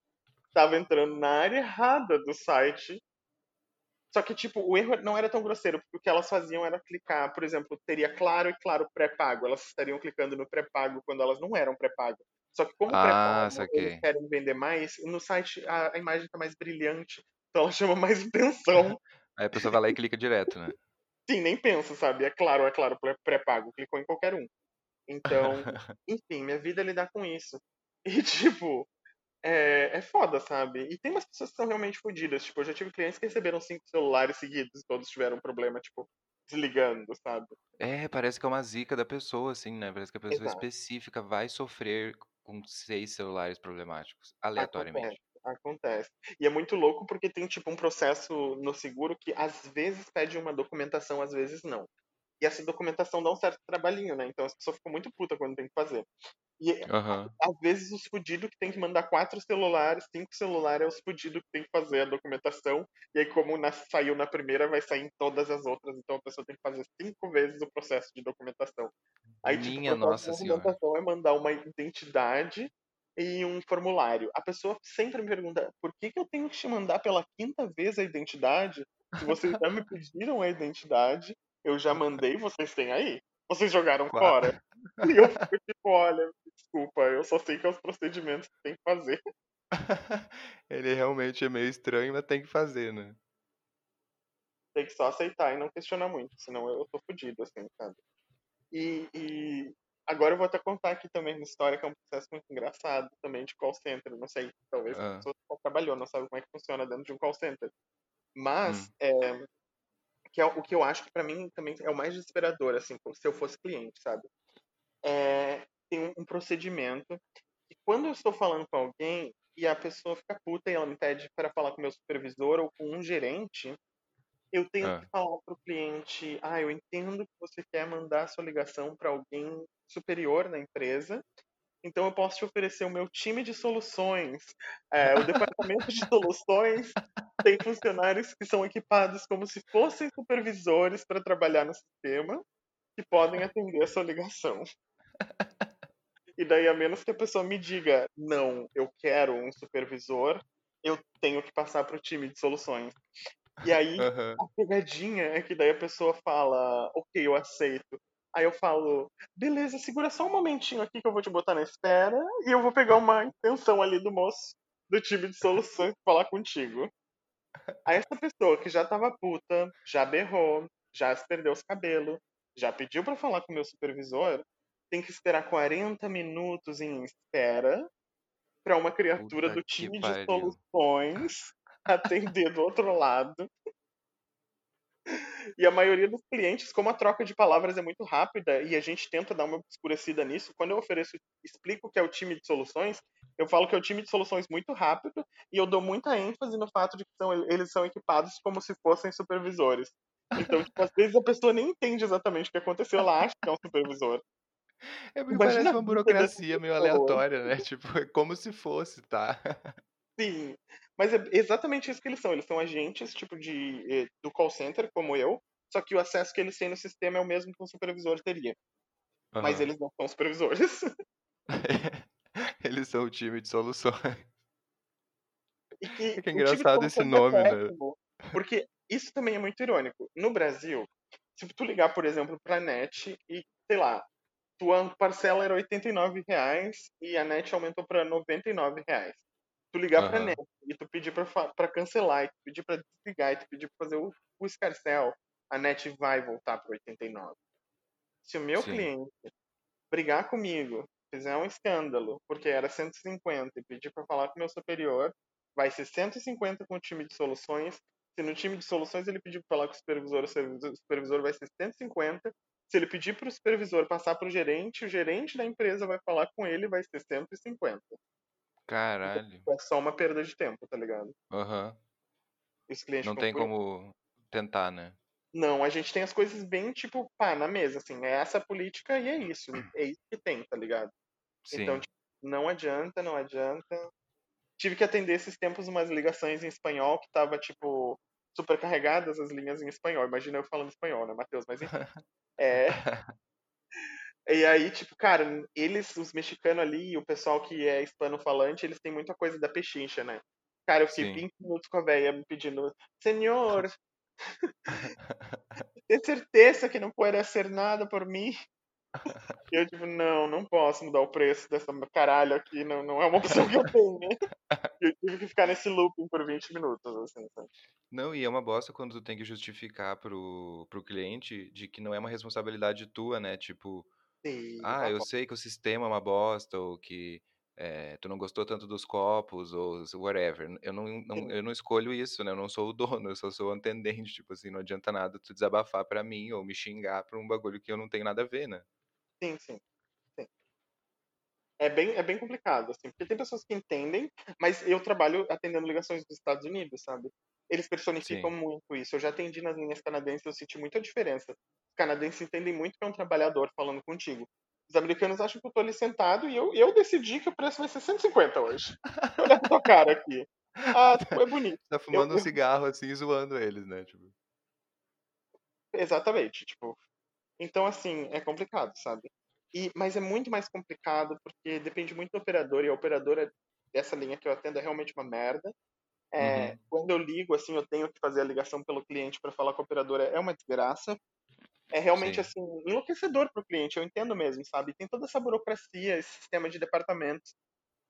estava entrando na área errada do site. Só que, tipo, o erro não era tão grosseiro, porque o que elas faziam era clicar, por exemplo, teria claro e claro pré-pago. Elas estariam clicando no pré-pago quando elas não eram pré-pago. Só que como Ah, pré-pago eles querem vender mais, no site a, a imagem está mais brilhante, então ela chama mais atenção. Aí a pessoa vai lá e clica direto, né? Sim, nem pensa, sabe? É claro, é claro, pré- pré-pago, clicou em qualquer um. Então, enfim, minha vida é lidar com isso. E, tipo, é, é foda, sabe? E tem umas pessoas que são realmente fodidas. Tipo, eu já tive clientes que receberam cinco celulares seguidos e todos tiveram problema, tipo, desligando, sabe? É, parece que é uma zica da pessoa, assim, né? Parece que a pessoa Exato. específica vai sofrer com seis celulares problemáticos, aleatoriamente. Acontece. E é muito louco porque tem, tipo, um processo no seguro que às vezes pede uma documentação, às vezes não. E essa documentação dá um certo trabalhinho, né? Então as pessoas ficam muito putas quando tem que fazer. E Aham. às vezes os fudidos que tem que mandar quatro celulares, cinco celulares, é os fudidos que tem que fazer a documentação. E aí, como na- saiu na primeira, vai sair em todas as outras. Então a pessoa tem que fazer cinco vezes o processo de documentação. Aí, tipo, Minha o processo Nossa de Senhora. documentação é mandar uma identidade e um formulário. A pessoa sempre me pergunta, por que, que eu tenho que te mandar pela quinta vez a identidade? Se vocês já me pediram a identidade, eu já mandei, vocês têm aí. Vocês jogaram Qua- fora. E eu fico tipo, olha, desculpa, eu só sei que é os procedimentos que tem que fazer. Ele realmente é meio estranho, mas tem que fazer, né? Tem que só aceitar e não questionar muito, senão eu tô fudido, assim, sabe? E, e agora eu vou até contar aqui também uma história que é um processo muito engraçado também de call center. Não sei, talvez a Ah. pessoa que trabalhou, não sabe como é que funciona dentro de um call center. Mas, Hum. é, que é o que eu acho que pra mim também é o mais desesperador, assim, se eu fosse cliente, sabe? É, tem um, procedimento que quando eu estou falando com alguém e a pessoa fica puta e ela me pede para falar com o meu supervisor ou com um gerente, eu tenho Ah. que falar pro cliente, ah, eu entendo que você quer mandar sua ligação para alguém superior na empresa, então eu posso te oferecer o meu time de soluções. É, o departamento de soluções tem funcionários que são equipados como se fossem supervisores para trabalhar no sistema, que podem atender a sua ligação. E daí, a menos que a pessoa me diga, não, eu quero um supervisor, eu tenho que passar para o time de soluções. E aí, Aham. a pegadinha é que daí a pessoa fala, ok, eu aceito. Aí eu falo, beleza, segura só um momentinho aqui que eu vou te botar na espera e eu vou pegar uma intenção ali do moço do time de soluções pra falar contigo. Aí essa pessoa que já tava puta, já berrou, já se perdeu os cabelos, já pediu pra falar com o meu supervisor, tem que esperar 40 minutos em espera pra uma criatura Puta do time de pariu. soluções atender do outro lado. E a maioria dos clientes, como a troca de palavras é muito rápida e a gente tenta dar uma escurecida nisso, quando eu ofereço, explico que é o time de soluções, eu falo que é o time de soluções muito rápido e eu dou muita ênfase no fato de que são, eles são equipados como se fossem supervisores. Então, tipo, às vezes a pessoa nem entende exatamente o que aconteceu, ela acha que é um supervisor. É porque Imagina parece uma burocracia meio aleatória, né? Tipo, é como se fosse, tá? Sim, mas é exatamente isso que eles são. Eles são agentes, tipo, de, eh, do call center, como eu, só que o acesso que eles têm no sistema é o mesmo que um supervisor teria. Mas Aham. eles não são supervisores. Eles são o time de soluções. E que É que é engraçado esse é nome, né? péssimo, Porque isso também é muito irônico. No Brasil, se tu ligar, por exemplo, pra net e, sei lá, tua parcela era 89 reais e a net aumentou pra 99 reais. Tu ligar pra Aham. net e tu pedir para cancelar, e tu pedir para desligar, e tu pedir para fazer o, o escarcel, a net vai voltar para 89. Se o meu Sim. cliente brigar comigo, fizer um escândalo, porque era 150 e pedir para falar com o meu superior, vai ser 150 com o time de soluções. Se no time de soluções ele pedir para falar com o supervisor, o supervisor vai ser 150. Se ele pedir para o supervisor passar para o gerente, o gerente da empresa vai falar com ele vai ser 150. Caralho. É só uma perda de tempo, tá ligado? Aham. Os clientes Não tem como tentar, né? Não, a gente tem as coisas bem, tipo, pá, na mesa, assim, é essa a política e é isso. É isso que tem, tá ligado? Sim. Então, tipo, não adianta, não adianta. Tive que atender esses tempos umas ligações em espanhol que tava, tipo, super carregadas as linhas em espanhol. Imagina eu falando espanhol, né, Matheus? Mas enfim. É. E aí, tipo, cara, eles, os mexicanos ali, o pessoal que é hispano-falante, eles têm muita coisa da pechincha, né? Cara, eu fiquei Sim. 20 minutos com a velha me pedindo, senhor, tem certeza que não pode ser nada por mim? E eu, tipo, não, não posso mudar o preço dessa caralho aqui, não, não é uma opção que eu tenho. E eu tive que ficar nesse looping por 20 minutos, assim, sabe? Não, e é uma bosta quando tu tem que justificar pro, pro cliente de que não é uma responsabilidade tua, né? Tipo, Sim, ah, eu sei que o sistema é uma bosta, ou que é, tu não gostou tanto dos copos, ou whatever. Eu não, não- eu não escolho isso, né? Eu não sou o dono, eu só sou o atendente. Tipo assim, não adianta nada tu desabafar pra mim ou me xingar por um bagulho que eu não tenho nada a ver, né? Sim, sim, sim. É bem, é bem complicado, assim, porque tem pessoas que entendem, mas eu trabalho atendendo ligações dos Estados Unidos, sabe? Eles personificam Sim. muito isso. Eu já atendi nas linhas canadenses, eu senti muita diferença. Os canadenses entendem muito que é um trabalhador falando contigo. Os americanos acham que eu tô ali sentado e eu, eu decidi que o preço vai ser 150 hoje. Olha pra tua cara aqui. Ah, é bonito. Tá fumando eu- um cigarro assim, e zoando eles, né? Tipo, Exatamente, tipo. Então, assim, é complicado, sabe? E, mas é muito mais complicado porque depende muito do operador e a operadora dessa linha que eu atendo é realmente uma merda. É, Uhum. Quando eu ligo, assim, eu tenho que fazer a ligação pelo cliente para falar com a operadora, é uma desgraça. É realmente, Sim. assim, enlouquecedor para o cliente, eu entendo mesmo, sabe? Tem toda essa burocracia, esse sistema de departamentos.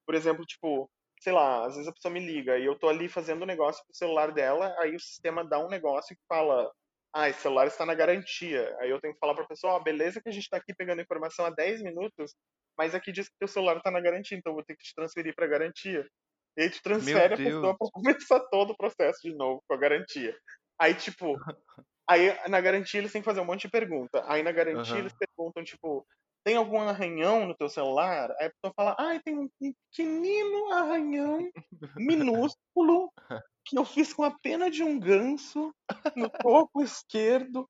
Por exemplo, tipo, sei lá, às vezes a pessoa me liga e eu tô ali fazendo um negócio pro celular dela, aí o sistema dá um negócio que fala, ah, esse celular está na garantia. Aí eu tenho que falar pra pessoa, ó, beleza que a gente tá aqui pegando informação há 10 minutos, mas aqui diz que teu celular tá na garantia, então eu vou ter que te transferir pra garantia. E aí tu transfere a pessoa pra começar todo o processo de novo com a garantia. Aí, tipo, aí na garantia eles têm que fazer um monte de pergunta. Aí na garantia Aham. eles perguntam, tipo, tem algum arranhão no teu celular? Aí a pessoa fala, ai, tem um pequenino arranhão minúsculo que eu fiz com a pena de um ganso no topo esquerdo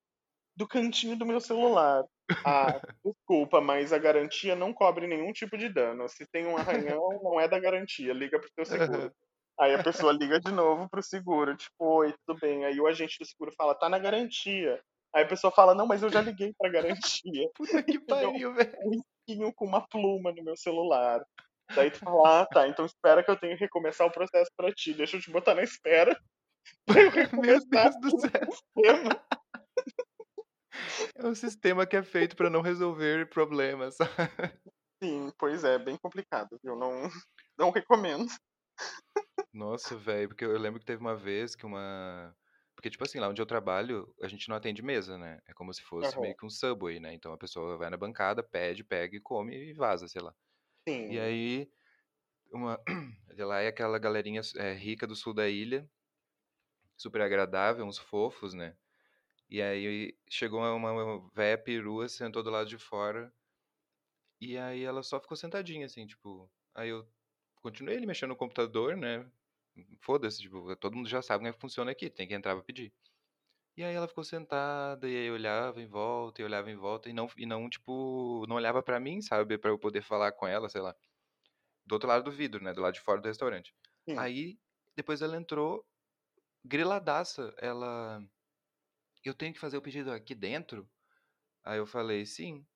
do cantinho do meu celular. Ah, desculpa, mas a garantia não cobre nenhum tipo de dano. Se tem um arranhão, não é da garantia, liga pro teu seguro. Aí a pessoa liga de novo pro seguro, tipo, oi, tudo bem. Aí o agente do seguro fala, tá na garantia. Aí a pessoa fala, não, mas eu já liguei pra garantia. Puta que pariu, velho. Um risquinho com uma pluma no meu celular. Daí tu fala, ah, tá, então espera que eu tenho que recomeçar o processo pra ti. Deixa eu te botar na espera pra eu Meu recomeçar Deus do céu. É um sistema que é feito pra não resolver problemas. Sim, pois é, bem complicado, viu? Não, não recomendo. Nossa, velho, porque eu lembro que teve uma vez que uma. Porque, tipo assim, lá onde eu trabalho, a gente não atende mesa, né? É como se fosse Aham. meio que um subway, né? Então a pessoa vai na bancada, pede, pega e come e vaza, sei lá. E Sim, aí, uma. de Lá é aquela galerinha é, rica do sul da ilha, super agradável, uns fofos, né? E aí chegou uma véia perua, sentou do lado de fora. E aí ela só ficou sentadinha, assim, tipo. Aí eu continuei ali mexendo no computador, né? Foda-se, tipo, todo mundo já sabe como é que funciona aqui, tem que entrar pra pedir. E aí ela ficou sentada, e aí eu olhava em volta, e olhava em volta, e não, e não tipo, não olhava pra mim, sabe? Pra eu poder falar com ela, sei lá. Do outro lado do vidro, né? Do lado de fora do restaurante. Aí, depois ela entrou, griladaça. Ela. Eu tenho que fazer o pedido aqui dentro? Aí eu falei, sim.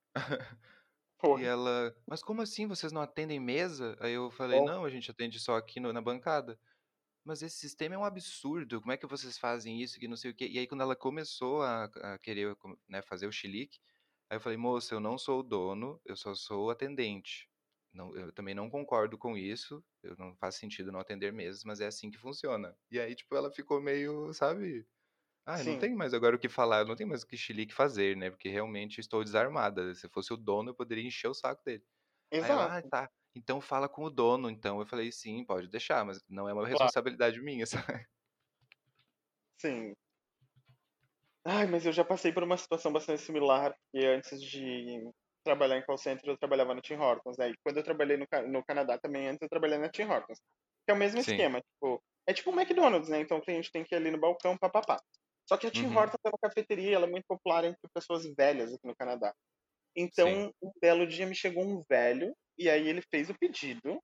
Pô, E ela, mas como assim vocês não atendem mesa? Aí eu falei, não, a gente atende só aqui no- na bancada. Mas esse sistema é um absurdo, como é que vocês fazem isso, que não sei o quê. E aí quando ela começou a, a querer né, fazer o chilique, aí eu falei, moça, eu não sou o dono, eu só sou o atendente. não, eu também não concordo com isso, eu não faz sentido não atender mesas, mas é assim que funciona. E aí, tipo, ela ficou meio, sabe? Ah, não Sim, tem mais agora o que falar, eu não tenho mais o que chilique fazer, né? Porque realmente estou desarmada. Se fosse o dono, eu poderia encher o saco dele. Aí ela, ah, exato, tá. Então fala com o dono, então. Eu falei, sim, pode deixar, mas não é uma claro, responsabilidade minha, sabe? sim. Ai, mas eu já passei por uma situação bastante similar, porque antes de trabalhar em call center, eu trabalhava no Tim Hortons, né? E quando eu trabalhei no, no Canadá também, antes eu trabalhei na Tim Hortons. Que é o mesmo Sim. esquema, tipo, é tipo um McDonald's, né? Então o cliente tem que ir ali no balcão, papapá. Só que a Tim Uhum. Hortons é uma cafeteria, ela é muito popular entre pessoas velhas aqui no Canadá. Sim. Então, um belo dia me chegou um velho, e aí ele fez o pedido,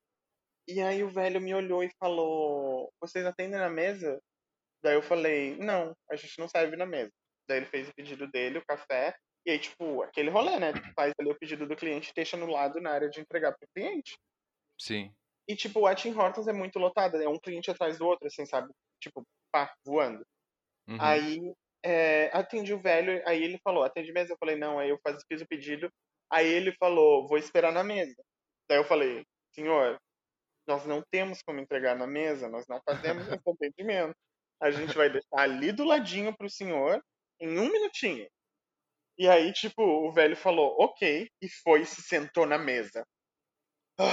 e aí o velho me olhou e falou: Vocês atendem na mesa? Daí eu falei: Não, a gente não serve na mesa. Daí ele fez o pedido dele, o café, e aí, tipo, aquele rolê, né? Faz ali o pedido do cliente e deixa no lado na área de entregar pro cliente. Sim. E, tipo, a Tim Hortons é muito lotada, é um cliente atrás do outro, assim, sabe? Tipo, pá, voando. Uhum. Aí é, atendi o velho, aí ele falou, atende mesa? Eu falei, não, aí eu faz, fiz o pedido. Aí ele falou, vou esperar na mesa. Daí eu falei, senhor, nós não temos como entregar na mesa, nós não fazemos esse atendimento. A gente vai deixar ali do ladinho pro senhor em um minutinho. E aí, tipo, o velho falou, ok, e foi e se sentou na mesa.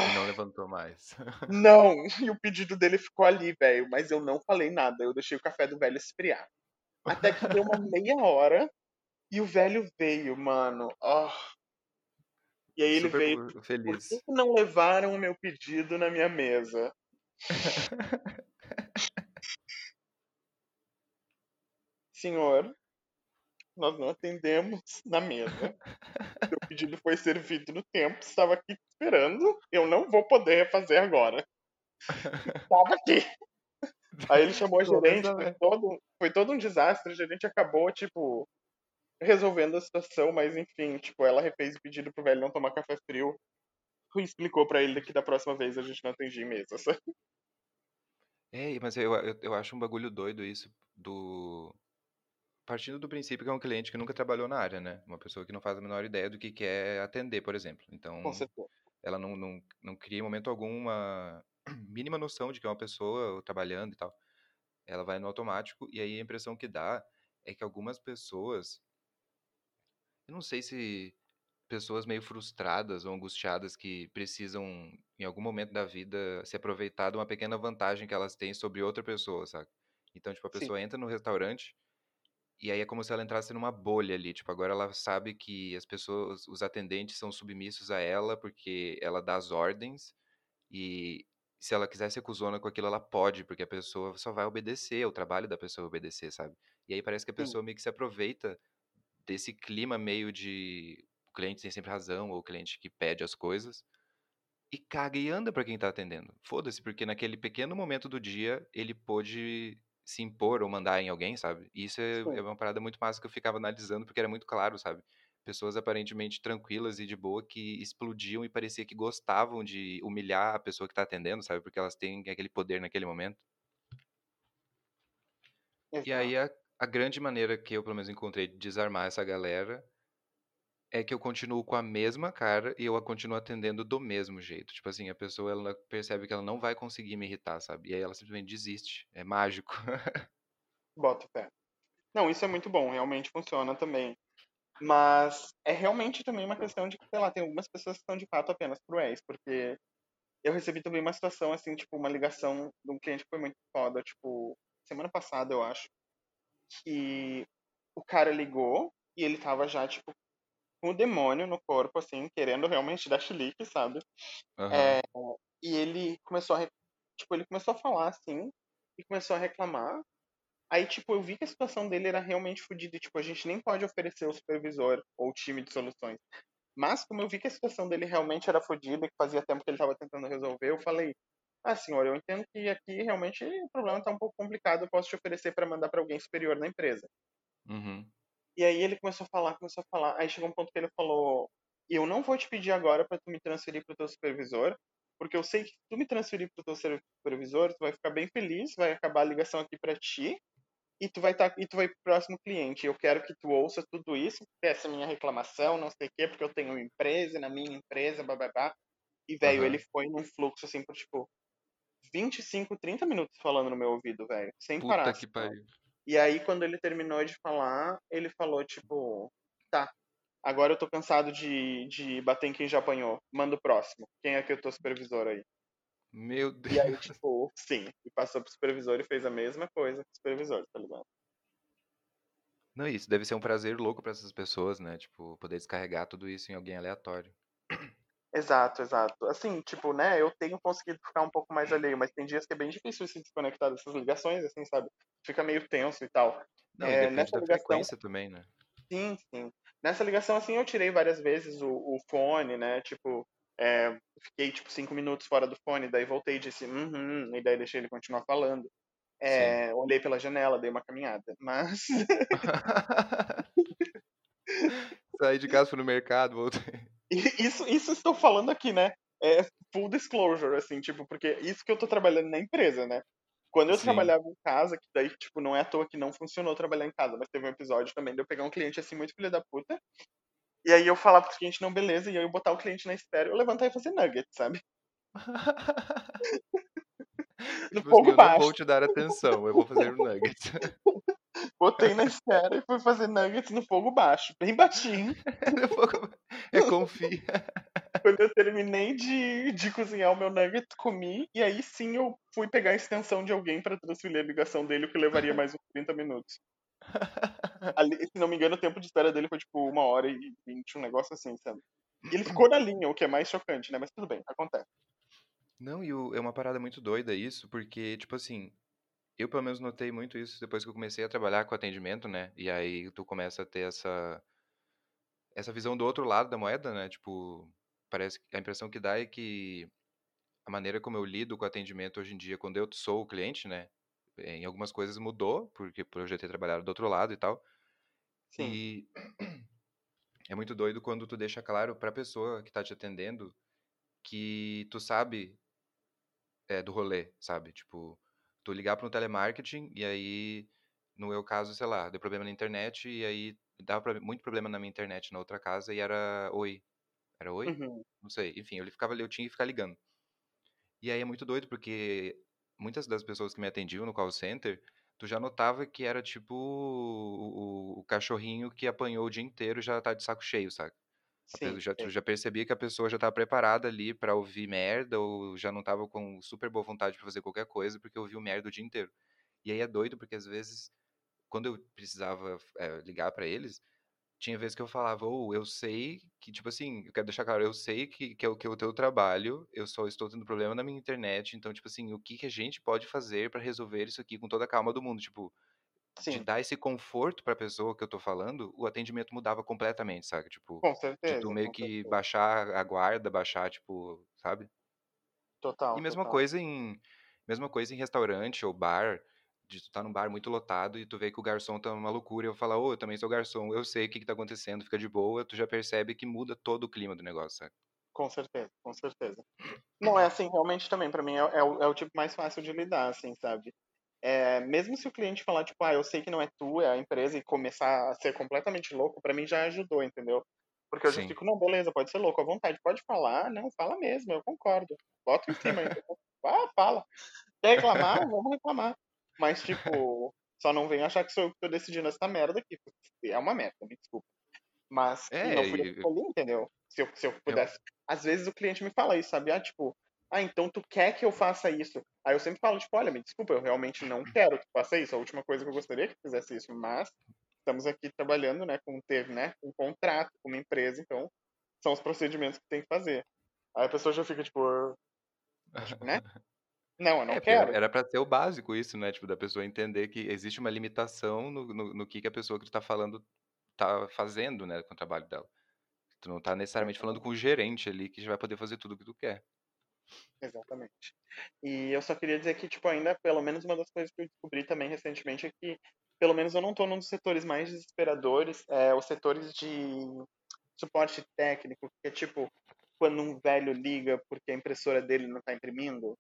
E não Ah, levantou mais. não! E o pedido dele ficou ali, velho, mas eu não falei nada, eu deixei o café do velho esfriar. Até que deu uma meia hora e o velho veio, mano. Ah, E aí ele Super veio, tipo, por que feliz. não levaram o meu pedido na minha mesa? Senhor, nós não atendemos na mesa. Seu pedido foi servido no tempo, estava aqui esperando. Eu não vou poder refazer agora. Estava aqui. Aí ele chamou a gerente, foi todo, foi todo um desastre. A gerente acabou, tipo, resolvendo a situação, mas enfim, tipo, ela refez o pedido pro velho não tomar café frio e explicou pra ele que da próxima vez a gente não atendia em mesa. sabe? É, mas eu, eu, eu acho um bagulho doido isso do. Partindo do princípio que é um cliente que nunca trabalhou na área, né? Uma pessoa que não faz a menor ideia do que quer atender, por exemplo. Então, ela não, não, não cria em momento algum uma mínima noção de que é uma pessoa trabalhando e tal. Ela vai no automático e aí a impressão que dá é que algumas pessoas, eu não sei se pessoas meio frustradas ou angustiadas que precisam, em algum momento da vida, se aproveitar de uma pequena vantagem que elas têm sobre outra pessoa, sabe? Então, tipo, a Sim, pessoa entra no restaurante e aí é como se ela entrasse numa bolha ali. Tipo, agora ela sabe que as pessoas, os atendentes são submissos a ela porque ela dá as ordens e se ela quiser ser cuzona com aquilo, ela pode, porque a pessoa só vai obedecer, é o trabalho da pessoa obedecer, sabe? E aí parece que a sim, pessoa meio que se aproveita desse clima meio de o cliente tem sempre razão, ou o cliente que pede as coisas, e caga e anda pra quem tá atendendo. Foda-se, porque naquele pequeno momento do dia ele pôde se impor ou mandar em alguém, sabe? E isso é, é sim. uma parada muito massa que eu ficava analisando, porque era muito claro, sabe? Pessoas aparentemente tranquilas e de boa que explodiam e parecia que gostavam de humilhar a pessoa que tá atendendo, sabe? Porque elas têm aquele poder naquele momento. E aí Exato. a, a grande maneira que eu, pelo menos, encontrei de desarmar essa galera É que eu continuo com a mesma cara e eu a continuo atendendo do mesmo jeito. Tipo assim, a pessoa ela percebe que ela não vai conseguir me irritar, sabe? E aí ela simplesmente desiste. É mágico. Boto fé. Não, isso é muito bom, realmente funciona também. Mas é realmente também uma questão de que, sei lá, tem algumas pessoas que são de fato apenas cruéis, porque eu recebi também uma situação, assim, tipo, uma ligação de um cliente que foi muito foda, tipo, semana passada, eu acho, que o cara ligou e ele tava já, tipo, com o demônio no corpo, assim, querendo realmente dar chilique, sabe? Aham. E ele começou a, tipo, ele começou a falar, assim, e começou a reclamar. Aí, tipo, eu vi que a situação dele era realmente fodida. e, Tipo, a gente nem pode oferecer o supervisor ou o time de soluções. Mas, como eu vi que a situação dele realmente era fodida, que fazia tempo que ele estava tentando resolver, eu falei: Ah, senhor, eu entendo que aqui realmente o problema está um pouco complicado. Eu posso te oferecer para mandar para alguém superior na empresa. Uhum. E aí ele começou a falar, começou a falar. Aí chegou um ponto que ele falou: Eu não vou te pedir agora para tu me transferir para o teu supervisor, porque eu sei que se tu me transferir para o teu supervisor, tu vai ficar bem feliz, vai acabar a ligação aqui para ti e tu vai tá, e tu vai pro próximo cliente. Eu quero que tu ouça tudo isso, essa minha reclamação, não sei o quê, porque eu tenho uma empresa, na minha empresa, bababá. E, velho, ele Aham. foi num fluxo, assim, por, tipo, 25, 30 minutos falando no meu ouvido, velho. Sem parar, Puta assim, que ó. pariu. E aí, quando ele terminou de falar, ele falou, tipo, tá, agora eu tô cansado de, de bater em quem já apanhou. Manda o próximo. Quem é que é o teu supervisor aí? Meu E aí, Deus. tipo, sim. E passou pro supervisor e fez a mesma coisa com o supervisor, tá ligado? Não, isso deve ser um prazer louco pra essas pessoas, né? Tipo, poder descarregar tudo isso em alguém aleatório. Exato, exato. Assim, tipo, né, eu tenho conseguido ficar um pouco mais alheio, mas tem dias que é bem difícil se desconectar dessas ligações, assim, sabe? Fica meio tenso e tal. Não, e É, depende nessa da ligação, frequência também, né? sim, sim. Nessa ligação, assim, eu tirei várias vezes o, o fone, né? Tipo, é, fiquei, tipo, cinco minutos fora do fone, daí voltei e disse, uhum, e daí deixei ele continuar falando. É, olhei pela janela, dei uma caminhada. Mas, Saí de casa, fui no mercado, voltei. isso, isso estou falando aqui, né? É full disclosure, assim, tipo, porque isso que eu tô trabalhando na empresa, né? Quando eu Sim. trabalhava em casa, que daí, tipo, não é à toa que não funcionou trabalhar em casa, mas teve um episódio também de eu pegar um cliente assim, muito filho da puta, e aí eu falar pro cliente, não, beleza, e aí eu botar o cliente na espera, eu levantar e fazer nugget, sabe? No Tipo assim, fogo eu não vou te dar atenção, eu vou fazer o nuggets. Botei na espera e fui fazer nuggets no fogo baixo, bem baixinho. No fogo- É confia. Quando eu terminei de, de cozinhar o meu nugget, comi, e aí sim eu fui pegar a extensão de alguém pra transferir a ligação dele, o que levaria mais uns 30 minutos. Ali, se não me engano, o tempo de espera dele foi tipo uma hora e vinte, um negócio assim, sabe? E ele ficou na linha, o que é mais chocante, né? Mas tudo bem, acontece. Não, e o- é uma parada muito doida isso, porque, tipo assim, eu pelo menos notei muito isso depois que eu comecei a trabalhar com atendimento, né? E aí tu começa a ter essa, essa visão do outro lado da moeda, né? Tipo, parece que a impressão que dá é que a maneira como eu lido com o atendimento hoje em dia, quando eu sou o cliente, né? Em algumas coisas mudou, porque por eu já ter trabalhado do outro lado e tal. Sim, E é muito doido quando tu deixa claro pra pessoa que tá te atendendo que tu sabe é, do rolê, sabe? Tipo, tu ligar para um telemarketing e aí, no meu caso, sei lá, deu problema na internet e aí dava proble- muito problema na minha internet na outra casa e era oi. Era oi? uhum, Não sei. Enfim, eu ficava, eu tinha que ficar ligando. E aí é muito doido porque muitas das pessoas que me atendiam no call center, tu já notava que era tipo o, o- cachorrinho que apanhou o dia inteiro já tá de saco cheio, sabe? A sim, já, tu já percebia que a pessoa já estava preparada ali pra ouvir merda ou já não tava com super boa vontade pra fazer qualquer coisa porque ouviu merda o dia inteiro. E aí é doido porque às vezes, quando eu precisava é, ligar pra eles, tinha vezes que eu falava, ou eu sei que, tipo assim, eu quero deixar claro, eu sei que, que é o que é o teu trabalho, eu só estou tendo problema na minha internet, então, tipo assim, o que que a gente pode fazer pra resolver isso aqui com toda a calma do mundo? Tipo, de sim, dar esse conforto pra pessoa que eu tô falando, o atendimento mudava completamente, sabe? Tipo, com de tu certeza, meio que certeza. baixar a guarda, baixar, tipo, sabe? E Total, mesma total. coisa em mesma coisa em restaurante ou bar, de tu tá num bar muito lotado e tu vê que o garçom tá uma loucura e eu falar, ô, eu também sou garçom, eu sei o que que tá acontecendo, fica de boa, tu já percebe que muda todo o clima do negócio, sabe? Com certeza, com certeza. Não, é assim, realmente também, pra mim é, é o, é o tipo mais fácil de lidar, assim, sabe? É, mesmo se o cliente falar, tipo, ah, eu sei que não é tu, é a empresa, e começar a ser completamente louco, pra mim já ajudou, entendeu? Porque eu já Sim. fico, não, beleza, pode ser louco à vontade, pode falar, não, fala mesmo, eu concordo. Bota em cima. Ah, fala. Quer reclamar? Vamos reclamar. Mas, tipo, só não vem achar que sou eu que tô decidindo essa merda aqui. É uma merda, me desculpa. Mas que não É, fui eu que escolhi, entendeu? Se eu, se eu eu- pudesse. Às vezes o cliente me fala isso, sabe? Ah, tipo, ah, então tu quer que eu faça isso? Aí eu sempre falo, tipo, olha, me desculpa, eu realmente não quero que tu faça isso. A última coisa que eu gostaria é que tu fizesse isso, mas estamos aqui trabalhando, né, com ter, né, um contrato com uma empresa, então são os procedimentos que tem que fazer. Aí a pessoa já fica, tipo, né? Não, eu não é, quero. era pra ser o básico isso, né? Tipo, da pessoa entender que existe uma limitação no, no, no que que a pessoa que tu tá falando tá fazendo, né, com o trabalho dela. Tu não tá necessariamente falando com o gerente ali que já vai poder fazer tudo o que tu quer. Exatamente. E eu só queria dizer que, tipo, ainda, pelo menos uma das coisas que eu descobri também recentemente é que, pelo menos eu não tô num dos setores mais desesperadores, é os setores de suporte técnico, que é tipo, quando um velho liga porque a impressora dele não tá imprimindo,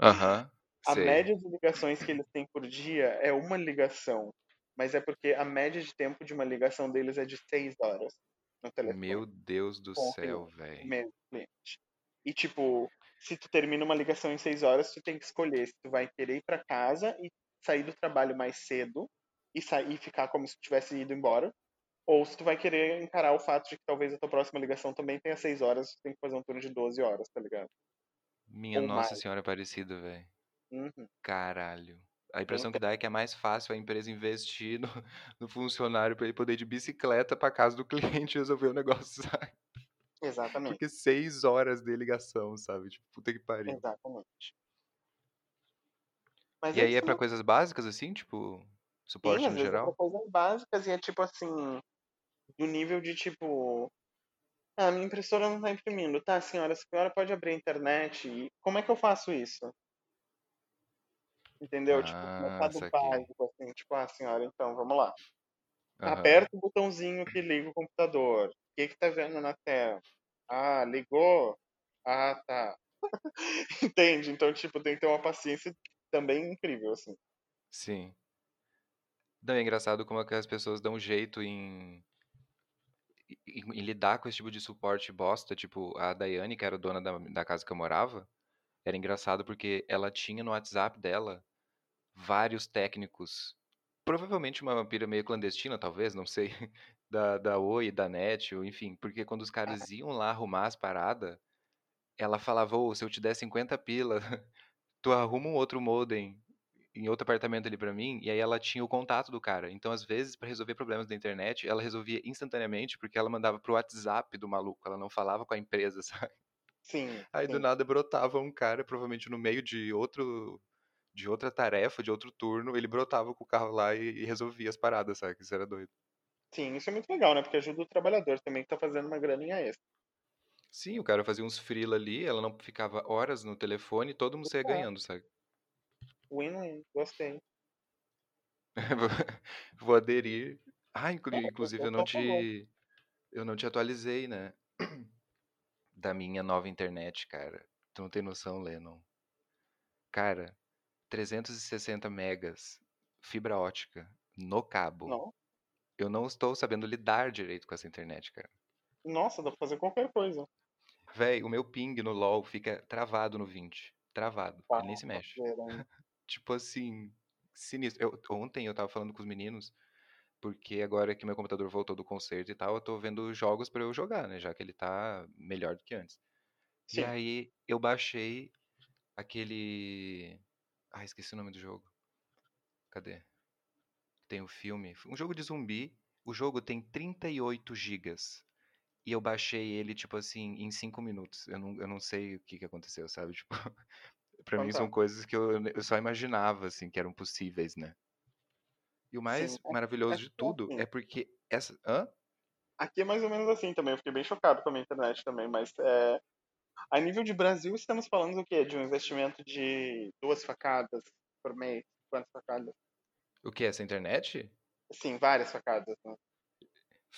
Aham, a sei. média de ligações que eles têm por dia é uma ligação, mas é porque a média de tempo de uma ligação deles é de seis horas no telefone, Meu Deus do com céu, velho. E, tipo, se tu termina uma ligação em seis horas, tu tem que escolher se tu vai querer ir pra casa e sair do trabalho mais cedo e sair e ficar como se tu tivesse ido embora, ou se tu vai querer encarar o fato de que talvez a tua próxima ligação também tenha seis horas, tu tem que fazer um turno de 12 horas, tá ligado? Minha Ou Nossa mais. Senhora Aparecida, velho. Uhum. Caralho. A impressão que dá é que é mais fácil a empresa investir no, no funcionário pra ele poder ir de bicicleta pra casa do cliente e resolver o negócio, sabe? Exatamente, Porque seis horas de ligação, sabe? Tipo, puta que pariu. exatamente. Mas E é aí é isso, pra né? coisas básicas, assim, tipo, Sim, suporte às no vezes é pra geral? coisas básicas e é tipo assim, do nível de tipo, ah, minha impressora não tá imprimindo. Tá, senhora, a senhora pode abrir a internet e como é que eu faço isso? Entendeu? Tipo, Ah, começar do básico, assim, tipo, ah, senhora, então, vamos lá. Aham, Aperta o botãozinho que liga o computador. O que que tá vendo na tela? Ah, ligou? Ah, tá. Entende? Então, tipo, tem que ter uma paciência também incrível, assim. sim. Não, é engraçado como é que as pessoas dão jeito em, em- em lidar com esse tipo de suporte bosta. Tipo, a Daiane, que era dona da, da casa que eu morava, era engraçado porque ela tinha no WhatsApp dela vários técnicos. Provavelmente uma pira meio clandestina, talvez, não sei. Da, da Oi, da NET, ou enfim. Porque quando os caras iam lá arrumar as paradas, ela falava, ô, se eu te der 50 pila, tu arruma um outro modem em outro apartamento ali pra mim, e aí ela tinha o contato do cara. Então, às vezes, pra resolver problemas da internet, ela resolvia instantaneamente, porque ela mandava pro WhatsApp do maluco, ela não falava com a empresa, sabe? Sim, Aí do sim. nada brotava um cara, provavelmente no meio de outro de outra tarefa, de outro turno, ele brotava com o carro lá e, e resolvia as paradas, sabe? Isso era doido. Sim, isso é muito legal, né? Porque ajuda o trabalhador também que tá fazendo uma graninha extra. Sim, o cara fazia uns freela ali, ela não ficava horas no telefone, todo mundo saía É, ganhando, sabe? Win-win, gostei. Vou aderir. Ah, inclu- É, inclusive eu não te eu não te atualizei, né? Da minha nova internet, cara. Tu não tem noção, Lennon. Cara, 360 megas, fibra ótica, no cabo. Não. Eu não estou sabendo lidar direito com essa internet, cara. Nossa, dá pra fazer qualquer coisa. Véi, o meu ping no LoL fica travado no 20. Travado. Pá, Ele nem se mexe. zoeira, hein? Tipo assim, sinistro. Eu- ontem eu tava falando com os meninos, porque agora que meu computador voltou do concerto e tal, eu tô vendo jogos pra eu jogar, né? Já que ele tá melhor do que antes. E Sim. aí eu baixei aquele. Ah, esqueci o nome do jogo. Cadê? Tem o filme. Um jogo de zumbi. O jogo tem 38 gigas. E eu baixei ele, tipo assim, em 5 minutos. Eu não, eu não sei o que que aconteceu, sabe? Tipo, pra mim são coisas que eu, eu só imaginava, assim, que eram possíveis, né? E o Sim. mais maravilhoso Aqui de é tudo assim. é porque essa. Hã? Aqui é mais ou menos assim também. Eu fiquei bem chocado com a minha internet também, mas é, a nível de Brasil estamos falando do quê? De um investimento de duas facadas por mês. Quantas facadas? O que? Essa internet? Sim, várias facadas, né?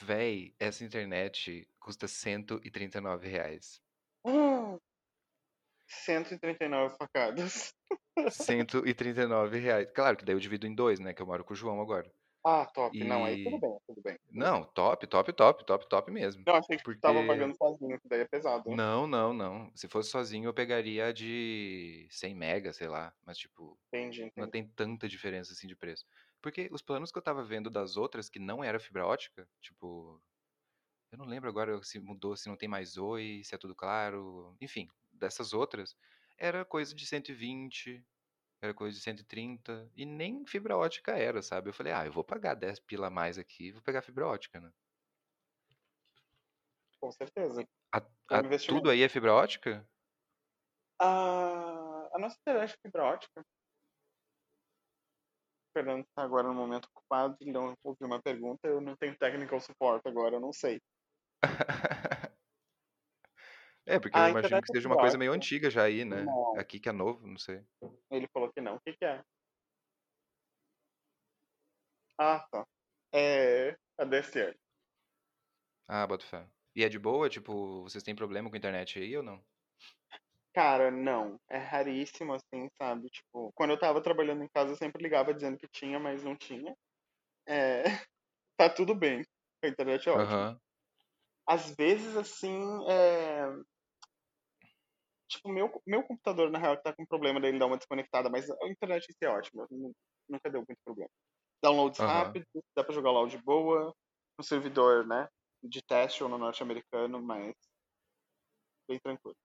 Véi, essa internet custa 139 reais. Ah, 139 facadas. 139 reais. Claro que daí eu divido em dois, né? Que eu moro com o João agora. Ah, top. Não, aí tudo E. bem, tudo bem. Não, top, top, top, top, top mesmo. Não, achei que tu tava Porque. pagando sozinho, que daí é pesado. Não, não, não. Se fosse sozinho eu pegaria a de 100 mega, sei lá. Mas, tipo, Entendi, não entendi. tem tanta diferença assim de preço. Porque os planos que eu tava vendo das outras que não era fibra ótica, tipo. Eu não lembro agora se mudou, se não tem mais Oi, se é tudo claro. Enfim, dessas outras, era coisa de 120, era coisa de 130, e nem fibra ótica era, sabe? Eu falei, ah, eu vou pagar 10 pila a mais aqui, vou pegar fibra ótica, né? Com certeza. A- É um a- tudo aí é fibra ótica? A, a nossa internet é fibra ótica. O Fernando está agora no momento ocupado, ele não ouviu uma pergunta, eu não tenho technical support agora, eu não sei. É, porque eu A imagino internet que é seja uma coisa meio antiga já aí, né? Não. Aqui que é novo, não sei. Ele falou que não. O que, que é? Ah, tá. É a DSL. Ah, boto fé. E é de boa? Tipo, vocês têm problema com a internet aí ou não? Cara, não. É raríssimo, assim, sabe? Tipo, quando eu tava trabalhando em casa, eu sempre ligava dizendo que tinha, mas não tinha. É, tá tudo bem. A internet é ótima. Aham. Às vezes, assim, é... Tipo, meu, meu computador, na real, tá com problema dele dar uma desconectada, mas a internet em si é ótima. nu- Nunca deu muito problema. Downloads Aham. rápidos, dá pra jogar LOL de boa, no servidor, né? De teste ou no norte-americano, mas bem tranquilo.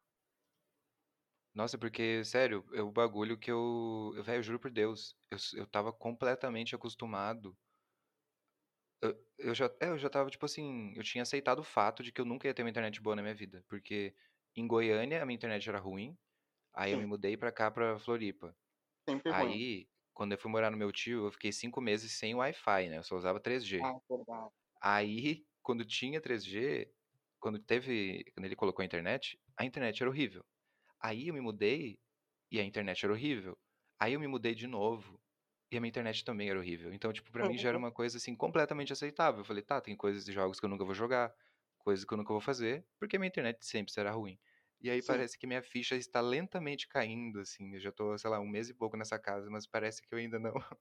Nossa, porque, sério, é o bagulho que eu. eu- Velho, juro por Deus, eu, eu tava completamente acostumado. Eu, eu já, é, eu já tava, tipo assim, eu tinha aceitado o fato de que eu nunca ia ter uma internet boa na minha vida. Porque em Goiânia a minha internet era ruim, aí eu me Sim, mudei pra cá, pra Floripa. sempre ruim. Aí, quando eu fui morar no meu tio, eu fiquei cinco meses sem Wi-Fi, né? Eu só usava 3G. Ah, verdade. Aí, quando tinha 3G, quando teve, quando ele colocou a internet, a internet era horrível. Aí eu me mudei e a internet era horrível. Aí eu me mudei de novo e a minha internet também era horrível. Então, tipo, pra mim já era uma coisa assim completamente aceitável. Eu falei, tá, tem coisas e jogos que eu nunca vou jogar, coisas que eu nunca vou fazer, porque minha internet sempre será ruim. E aí Sim. parece que minha ficha está lentamente caindo, assim. Eu já tô, sei lá, um mês e pouco nessa casa, mas parece que eu ainda não.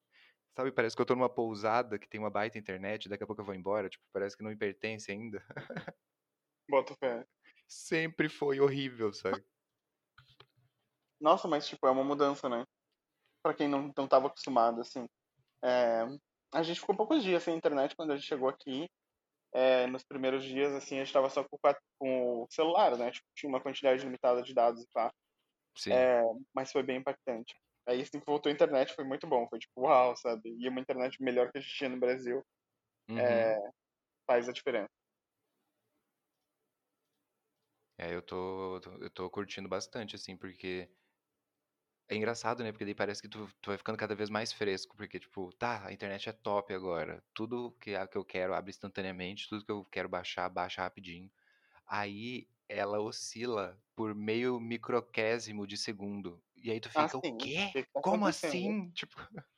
Sabe, parece que eu tô numa pousada que tem uma baita internet, daqui a pouco eu vou embora. Tipo, parece que não me pertence ainda. Boto fé. Sempre foi horrível, sabe? Nossa, mas tipo, é uma mudança, né? Pra quem não, não tava acostumado, assim. É, a gente ficou poucos dias sem internet quando a gente chegou aqui. É, nos primeiros dias, assim, a gente tava só com, com o celular, né? Tipo, tinha uma quantidade limitada de dados e pá. Sim. Mas foi bem impactante. Aí, assim que voltou a internet, foi muito bom. Foi tipo, uau, sabe? E uma internet melhor que a gente tinha no Brasil Uhum. faz a diferença. É, eu tô- eu tô curtindo bastante, assim, porque é engraçado, né? Porque daí parece que tu, tu vai ficando cada vez mais fresco, porque, tipo, tá, a internet é top agora. Tudo que, que eu quero abre instantaneamente, tudo que eu quero baixar, baixa rapidinho. Aí ela oscila por meio microcésimo de segundo. E aí tu Ah, fica, o sim. O quê? Como assim? Tipo,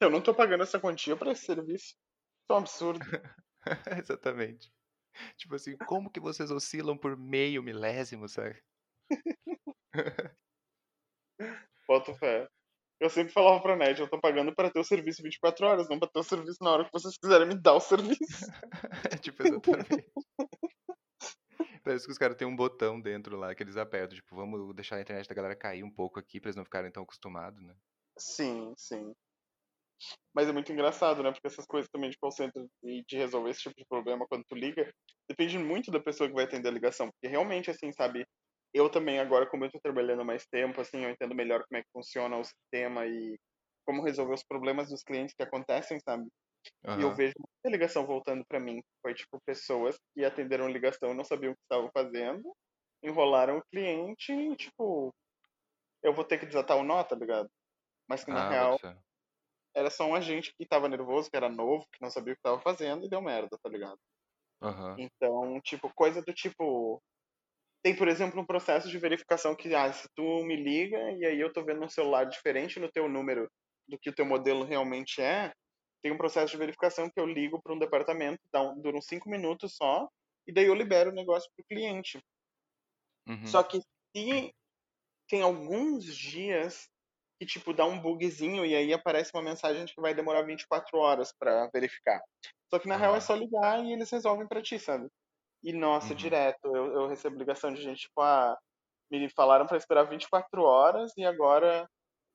Eu não tô pagando essa quantia pra esse serviço. Isso é um absurdo. exatamente. Tipo assim, como que vocês oscilam por meio milésimo, sabe? Boto fé. Eu sempre falava pra NET, eu tô pagando pra ter o serviço 24 horas, não pra ter o serviço na hora que vocês quiserem me dar o serviço. Tipo, exatamente. Parece que os caras têm um botão dentro lá que eles apertam. Tipo, vamos deixar a internet da galera cair um pouco aqui pra eles não ficarem tão acostumados, né? Sim, sim. Mas é muito engraçado, né? Porque essas coisas também de call center e de resolver esse tipo de problema quando tu liga, depende muito da pessoa que vai atender a ligação. Porque realmente, assim, sabe? Eu também, agora, como eu tô trabalhando mais tempo, assim, eu entendo melhor como é que funciona o sistema e como resolver os problemas dos clientes que acontecem, sabe? E eu vejo muita ligação voltando pra mim. Foi, tipo, pessoas que atenderam ligação e não sabiam o que estavam fazendo, enrolaram o cliente e, tipo, eu vou ter que desatar o nó, tá ligado? Mas que na Ah, real fé. era só um agente que tava nervoso, que era novo, que não sabia o que tava fazendo e deu merda, tá ligado? Aham. Então, tipo, coisa do tipo. Tem, por exemplo, um processo de verificação que, ah, se tu me liga e aí eu tô vendo um celular diferente no teu número do que o teu modelo realmente é, tem um processo de verificação que eu ligo para um departamento, dá um, dura uns 5 minutos só, e daí eu libero o negócio pro cliente. Só Uhum. que se tem alguns dias que, tipo, dá um bugzinho e aí aparece uma mensagem de que vai demorar 24 horas para verificar. Só que na real é só ligar e eles resolvem pra ti, sabe? E nossa, Uhum. direto, eu, eu recebo ligação de gente, tipo, ah, me falaram pra esperar 24 horas e agora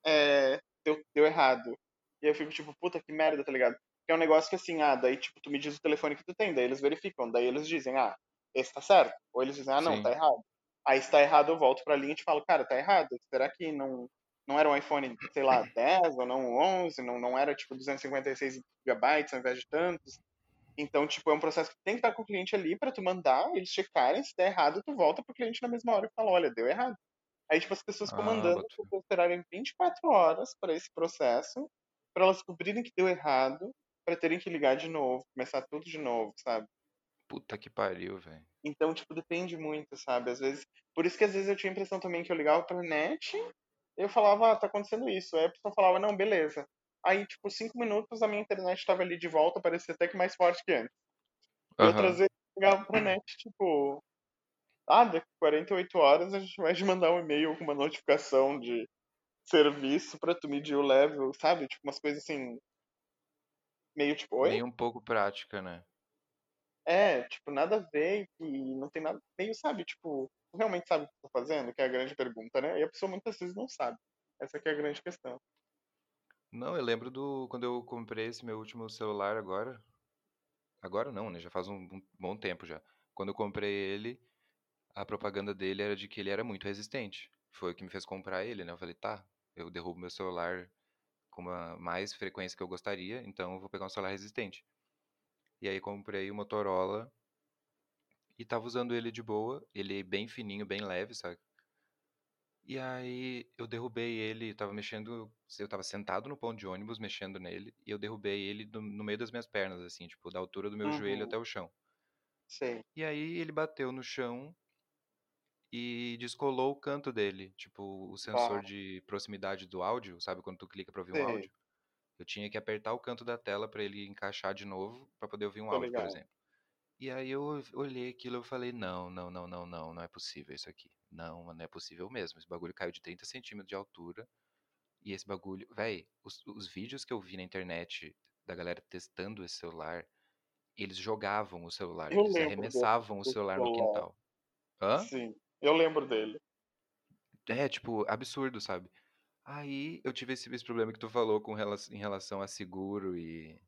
é, deu, deu errado. E eu fico tipo, puta que merda, tá ligado? Que é um negócio que assim, ah, daí tipo, tu me diz o telefone que tu tem, daí eles verificam, daí eles dizem, ah, esse tá certo. Ou eles dizem, ah, não, tá Sim. errado. Aí se tá errado, eu volto pra linha e te falo, cara, tá errado. Será que não, não era um iPhone, sei lá, 10 ou não 11? Não, não era tipo 256 gigabytes ao invés de tantos? Então, tipo, é um processo que tem que estar com o cliente ali pra tu mandar, eles checarem, se der errado, tu volta pro cliente na mesma hora e fala, olha, deu errado. Aí, tipo, as pessoas ficam Ah, mandando esperarem 24 horas para esse processo, para elas descobrirem que deu errado, para terem que ligar de novo, começar tudo de novo, sabe? Puta que pariu, velho. Então, tipo, depende muito, sabe? Às vezes, por isso que às vezes eu tinha a impressão também que eu ligava pra net, eu falava, ah, tá acontecendo isso. Aí a pessoa falava, não, beleza. Aí, tipo, cinco minutos a minha internet estava ali de volta, parecia até que mais forte que antes. E outras vezes eu ligava pra net, tipo, ah, daqui 48 horas a gente vai te mandar um e-mail com uma notificação de serviço pra tu medir o level, sabe? Tipo, umas coisas assim, meio tipo, oi? Nem um pouco prática, né? É, tipo, nada a ver e não tem nada. Meio, sabe, tipo, realmente sabe o que tá fazendo? Que é a grande pergunta, né? E a pessoa muitas vezes não sabe. Essa que é a grande questão. Não, eu lembro do quando eu comprei esse meu último celular agora. Agora não, né? Já faz um, um bom tempo já. Quando eu comprei ele, a propaganda dele era de que ele era muito resistente. Foi o que me fez comprar ele, né? Eu falei, tá, eu derrubo meu celular com uma mais frequência que eu gostaria, então eu vou pegar um celular resistente. E aí comprei o Motorola e tava usando ele de boa, ele é bem fininho, bem leve, sabe? E aí eu derrubei ele, tava mexendo, eu tava sentado no ponto de ônibus mexendo nele, e eu derrubei ele do- no meio das minhas pernas, assim, tipo, da altura do meu joelho Uhum, até o chão. sei. E aí ele bateu no chão e descolou o canto dele, tipo, o sensor de proximidade do áudio, sabe quando tu clica pra ouvir um sei. áudio? Eu tinha que apertar o canto da tela pra ele encaixar de novo, pra poder ouvir um Tô áudio, por ligado. exemplo. E aí eu olhei aquilo e falei, não, não, não, não, não, não é possível isso aqui. Não, não é possível mesmo. Esse bagulho caiu de 30 centímetros de altura. E esse bagulho, véi, os, os vídeos que eu vi na internet da galera testando esse celular, eles jogavam o celular, Eu eles arremessavam o desse celular no quintal. Hã? Sim, eu lembro dele. É, tipo, absurdo, sabe? Aí eu tive esse, esse problema que tu falou com em relação a seguro e,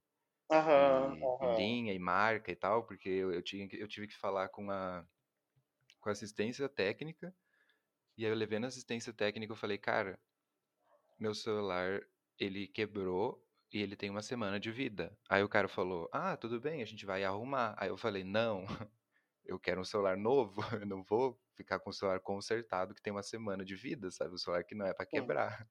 Aham, e, e linha e marca e tal, porque eu, eu, tinha, eu tive que falar com a, com a assistência técnica, e aí eu levei na assistência técnica eu falei, cara, meu celular, ele quebrou e ele tem uma semana de vida. Aí o cara falou, ah, tudo bem, a gente vai arrumar. Aí eu falei, não, eu quero um celular novo, eu não vou ficar com o celular consertado que tem uma semana de vida, sabe? O celular que não é pra Sim. quebrar.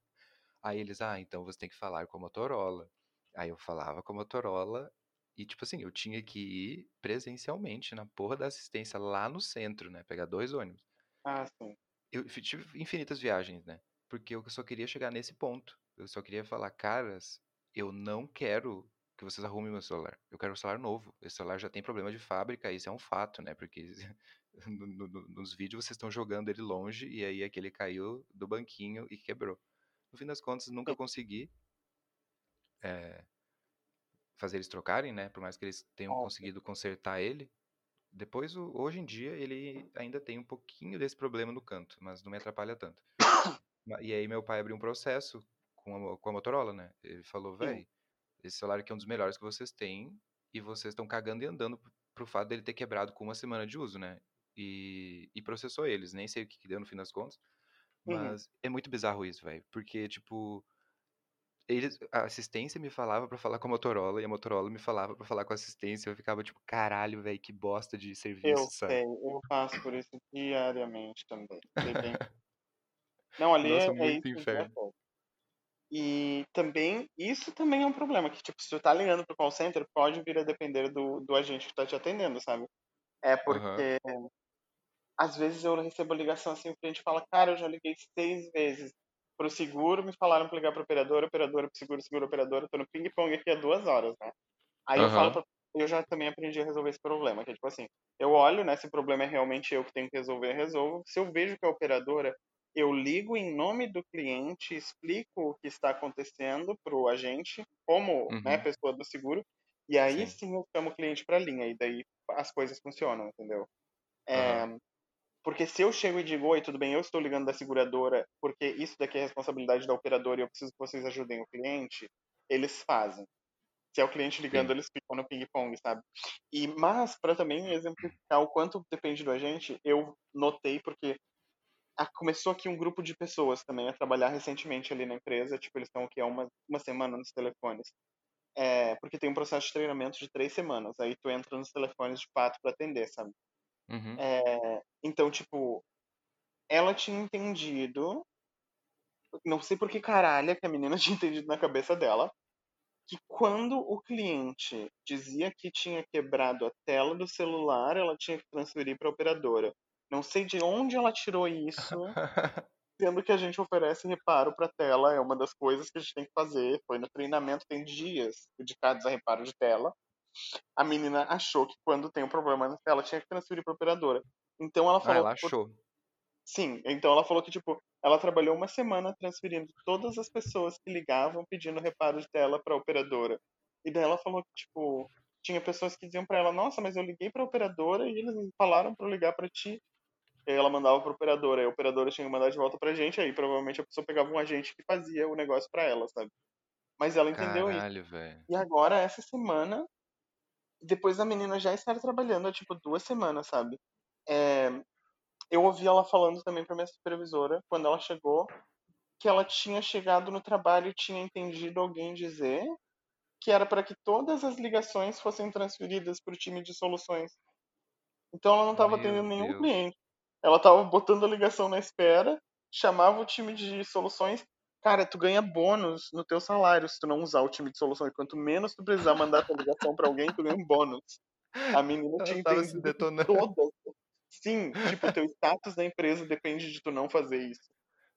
Aí eles, ah, então você tem que falar com a Motorola. Aí eu falava com a Motorola e, tipo assim, eu tinha que ir presencialmente na porra da assistência lá no centro, né? Pegar dois ônibus. Ah, sim. Eu tive infinitas viagens, né? Porque eu só queria chegar nesse ponto. Eu só queria falar, caras, eu não quero que vocês arrumem meu celular. Eu quero um celular novo. Esse celular já tem problema de fábrica, isso é um fato, né? Porque no- no- no- nos vídeos vocês estão jogando ele longe e aí aquele caiu do banquinho e quebrou. No fim das contas, nunca consegui é, fazer eles trocarem, né? Por mais que eles tenham sim. conseguido consertar ele. Depois, hoje em dia, ele ainda tem um pouquinho desse problema no canto, mas não me atrapalha tanto. E aí meu pai abriu um processo com a, com a Motorola, né? Ele falou, véi, esse celular aqui é um dos melhores que vocês têm e vocês estão cagando e andando pro fato dele ter quebrado com uma semana de uso, né? E, e processou eles, nem sei o que que deu no fim das contas, Uhum. mas é muito bizarro isso, velho, porque, tipo, eles, a assistência me falava pra falar com a Motorola e a Motorola me falava pra falar com a assistência, eu ficava tipo, caralho, velho, que bosta de Eu serviço, sabe? sei, eu passo por isso diariamente também. Bem. Não, ali é, Nossa, é muito isso o dia inferno. E também, isso também é um problema, que tipo, se tu tá ligando pro call center, pode vir a depender do, do agente que tá te atendendo, sabe? É porque às vezes eu recebo ligação assim, o cliente fala, cara, eu já liguei seis vezes pro seguro, me falaram pra ligar pro operador, operadora pro seguro, seguro, operadora, tô no ping-pong aqui há duas horas, né? Aí eu falo pra... Eu já também aprendi a resolver esse problema, que é tipo assim, eu olho, né, se o problema é realmente eu que tenho que resolver, resolvo. Se eu vejo que é a operadora, eu ligo em nome do cliente, explico o que está acontecendo pro agente, como, né, uhum, pessoa do seguro, e aí sim, sim eu chamo o cliente pra linha, e daí as coisas funcionam, entendeu? aham, Porque se eu chego e digo, oi, tudo bem, eu estou ligando da seguradora, porque isso daqui é responsabilidade da operadora e eu preciso que vocês ajudem o cliente, eles fazem. Se é o cliente ligando, sim, eles ficam no ping-pong, sabe? E, mas, para também exemplificar o quanto depende do agente, eu notei, porque a- começou aqui um grupo de pessoas também a trabalhar recentemente ali na empresa, tipo, eles estão aqui há uma, uma semana nos telefones. É, porque tem um processo de treinamento de três semanas, aí tu entra nos telefones de fato para atender, sabe? Uhum, É, então, tipo, ela tinha entendido, não sei por que caralho que a menina tinha entendido na cabeça dela, que quando o cliente dizia que tinha quebrado a tela do celular, ela tinha que transferir para a operadora. Não sei de onde ela tirou isso, sendo que a gente oferece reparo para tela, é uma das coisas que a gente tem que fazer. Foi no treinamento, tem dias dedicados a reparo de tela. A menina achou que quando tem um problema na tela tinha que transferir para a operadora. Então ela Ah, falou ela que por achou. Sim, então ela falou que, tipo, ela trabalhou uma semana transferindo todas as pessoas que ligavam pedindo reparo de tela para a operadora. E daí ela falou que, tipo, tinha pessoas que diziam para ela, nossa, mas eu liguei pra operadora e eles me falaram para eu ligar para ti. E aí ela mandava pra operadora, aí a operadora tinha que mandar de volta pra gente, aí provavelmente a pessoa pegava um agente que fazia o negócio para ela, sabe? Mas ela entendeu isso. Caralho, velho. E agora, essa semana, depois da menina já estar trabalhando há, tipo, duas semanas, sabe? É, eu ouvi ela falando também pra minha supervisora, quando ela chegou, que ela tinha chegado no trabalho e tinha entendido alguém dizer que era para que todas as ligações fossem transferidas para o time de soluções. Então ela não estava atendendo nenhum Deus. cliente. Ela estava botando a ligação na espera, chamava o time de soluções. Cara, tu ganha bônus no teu salário se tu não usar o time de soluções. Quanto menos tu precisar mandar tua ligação para alguém, tu ganha um bônus. A menina Ela tinha tava se detonando. todas. Sim, tipo, teu status da empresa depende de tu não fazer isso.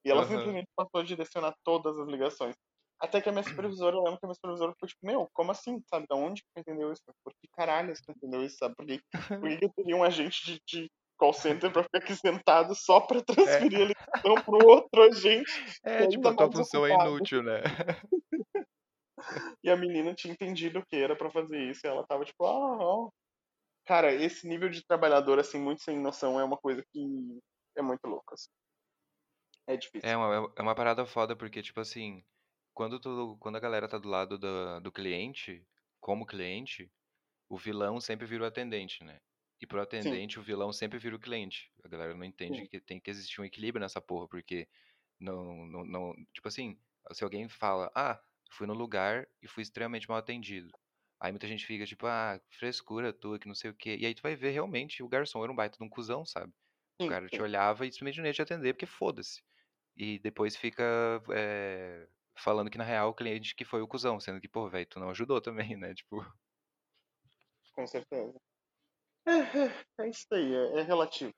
E ela Aham. simplesmente passou a direcionar todas as ligações. Até que a minha supervisora, eu lembro que a minha supervisora ficou tipo, meu, como assim? Sabe, da onde que tu entendeu isso? Por que caralho você entendeu isso? Sabe? Por que, por que eu teria um agente de, de call center pra ficar aqui sentado só pra transferir a ligação pro outro agente? É, é tipo, a tua função é ocupado. inútil, né? E a menina tinha entendido que era pra fazer isso. E ela tava tipo, ah, ó. Cara, esse nível de trabalhador, assim, muito sem noção, é uma coisa que é muito louca. Assim. É difícil. É uma, é uma parada foda, porque, tipo assim, quando, tu, quando a galera tá do lado do, do cliente, como cliente, o vilão sempre vira o atendente, né? E pro Sim, atendente, o vilão sempre vira o cliente. A galera não entende sim, que tem que existir um equilíbrio nessa porra, porque não, não, não, tipo assim, se alguém fala, ah, fui no lugar e fui extremamente mal atendido. Aí muita gente fica tipo, ah, frescura tua, que não sei o quê. E aí tu vai ver realmente o garçom era um baita de um cuzão, sabe? O sim, cara te sim. olhava e simplesmente não ia te atender, porque foda-se. E depois fica é, falando que na real o cliente que foi o cuzão, sendo que, pô, velho, tu não ajudou também, né? Tipo, Com certeza. É, é, é isso aí, é, é relativo.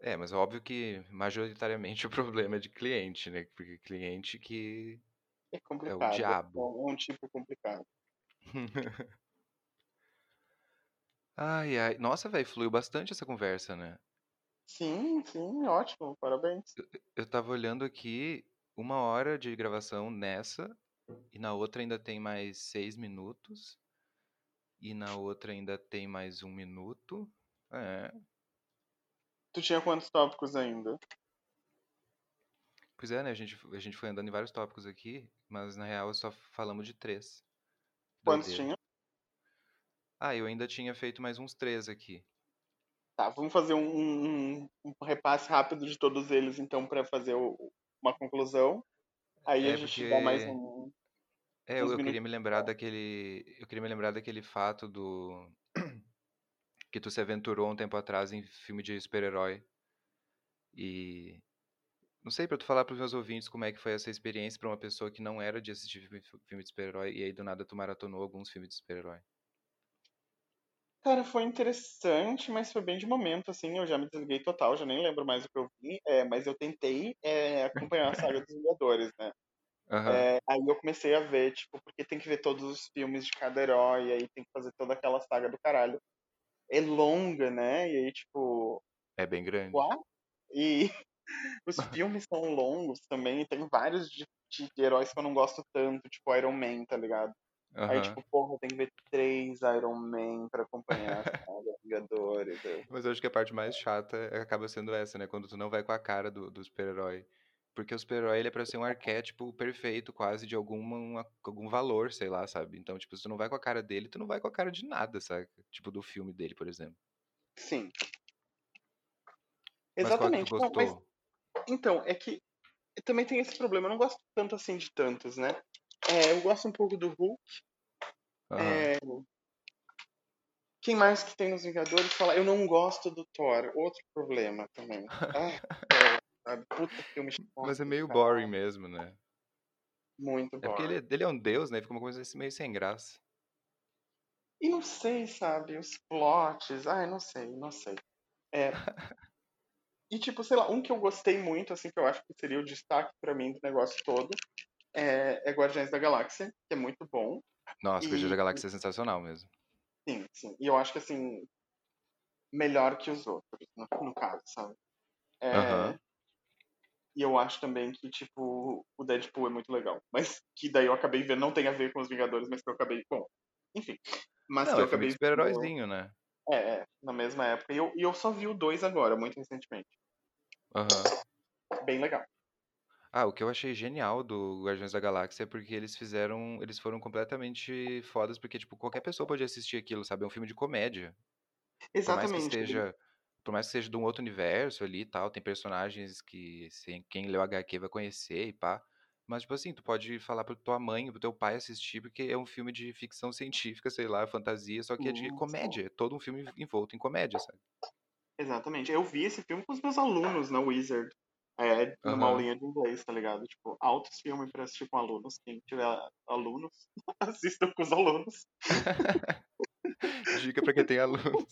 é, mas óbvio que majoritariamente o problema é de cliente, né? Porque cliente que É é o complicado. É diabo. um tipo complicado. Ai, ai. Nossa, velho, fluiu bastante essa conversa, né? Sim, sim, ótimo, parabéns. Eu tava olhando aqui uma hora de gravação nessa, e na outra ainda tem mais seis minutos, e na outra ainda tem mais um minuto. É. Tu tinha quantos tópicos ainda? Pois é, né? A gente, a gente foi andando em vários tópicos aqui, mas na real só falamos de três. Quantos Doideira. tinha? Ah, eu ainda tinha feito mais uns três aqui. Tá, vamos fazer um, um, um repasse rápido de todos eles, então, pra fazer o- uma conclusão. Aí a É gente dá mais porque um, é, eu, eu queria me lembrar daquele, eu queria me lembrar daquele fato do que tu se aventurou um tempo atrás em filme de super-herói. E não sei pra tu falar pros meus ouvintes como é que foi essa experiência pra uma pessoa que não era de assistir filme, filme de super-herói e aí do nada tu maratonou alguns filmes de super-herói. Cara, foi interessante, mas foi bem de momento, assim, eu já me desliguei total, já nem lembro mais o que eu vi, é, mas eu tentei é, acompanhar a saga dos Vingadores, né? Aham. É, aí eu comecei a ver, tipo, porque tem que ver todos os filmes de cada herói, aí tem que fazer toda aquela saga do caralho. É longa, né? E aí, tipo, É bem grande. uau! E os filmes são longos também, e tem vários de, de heróis que eu não gosto tanto, tipo Iron Man, tá ligado? Aí, Aham. tipo, porra, tem que ver três Iron Man pra acompanhar a saga Vingadores. Mas eu acho que a parte mais chata é- acaba sendo essa, né? Quando tu não vai com a cara do, do super-herói. Porque o super-herói, ele é pra ser um arquétipo perfeito, quase, de alguma, uma- algum valor, sei lá, sabe? Então, tipo, se tu não vai com a cara dele, tu não vai com a cara de nada, sabe? Tipo, do filme dele, por exemplo. Sim, Mas qual é que tu exatamente. Não, mas, gostou? então, é que também tem esse problema, eu não gosto tanto assim de tantos, né? É, eu gosto um pouco do Hulk. Aham. É, quem mais que tem nos Vingadores fala, eu não gosto do Thor. Outro problema também. Ah, Thor, sabe? Puta filme chato, Mas é meio boring mesmo, né? Muito É porque boring. ele, ele é um deus, né? Fica uma coisa assim meio sem graça. E não sei, sabe, os plots, ai, não sei, não sei. É, e tipo, sei lá, um que eu gostei muito, assim, que eu acho que seria o destaque pra mim do negócio todo, é, é Guardiões da Galáxia, que é muito bom. Nossa, Guardiões da E Galáxia é sensacional mesmo. sim, sim. E eu acho que assim, melhor que os outros, no, no caso, sabe? É. e eu acho também que, tipo, o Deadpool é muito legal. Mas que daí eu acabei vendo, não tem a ver com os Vingadores, mas que eu acabei com. Enfim. Mas Não, que eu é acabei super-heróizinho, né? É, é, na mesma época. E eu, e eu só vi o 2 agora, muito recentemente. Aham. Bem legal. Ah, o que eu achei genial do Guardiões da Galáxia é porque eles fizeram, eles foram completamente fodas, porque, tipo, qualquer pessoa pode assistir aquilo, sabe? É um filme de comédia. Por mais que Exatamente. Por mais que seja de um outro universo ali e tal, tem personagens que assim, quem leu HQ vai conhecer e pá. Mas, tipo assim, tu pode falar pra tua mãe, pro teu pai assistir, porque é um filme de ficção científica, sei lá, fantasia, só que é de comédia. É todo um filme envolto em comédia, sabe? Exatamente. Eu vi esse filme com os meus alunos na Wizard. É, numa Aham. aulinha de inglês, tá ligado? Tipo, altos filmes pra assistir com alunos. Quem tiver alunos, assistam com os alunos. Dica pra quem tem alunos.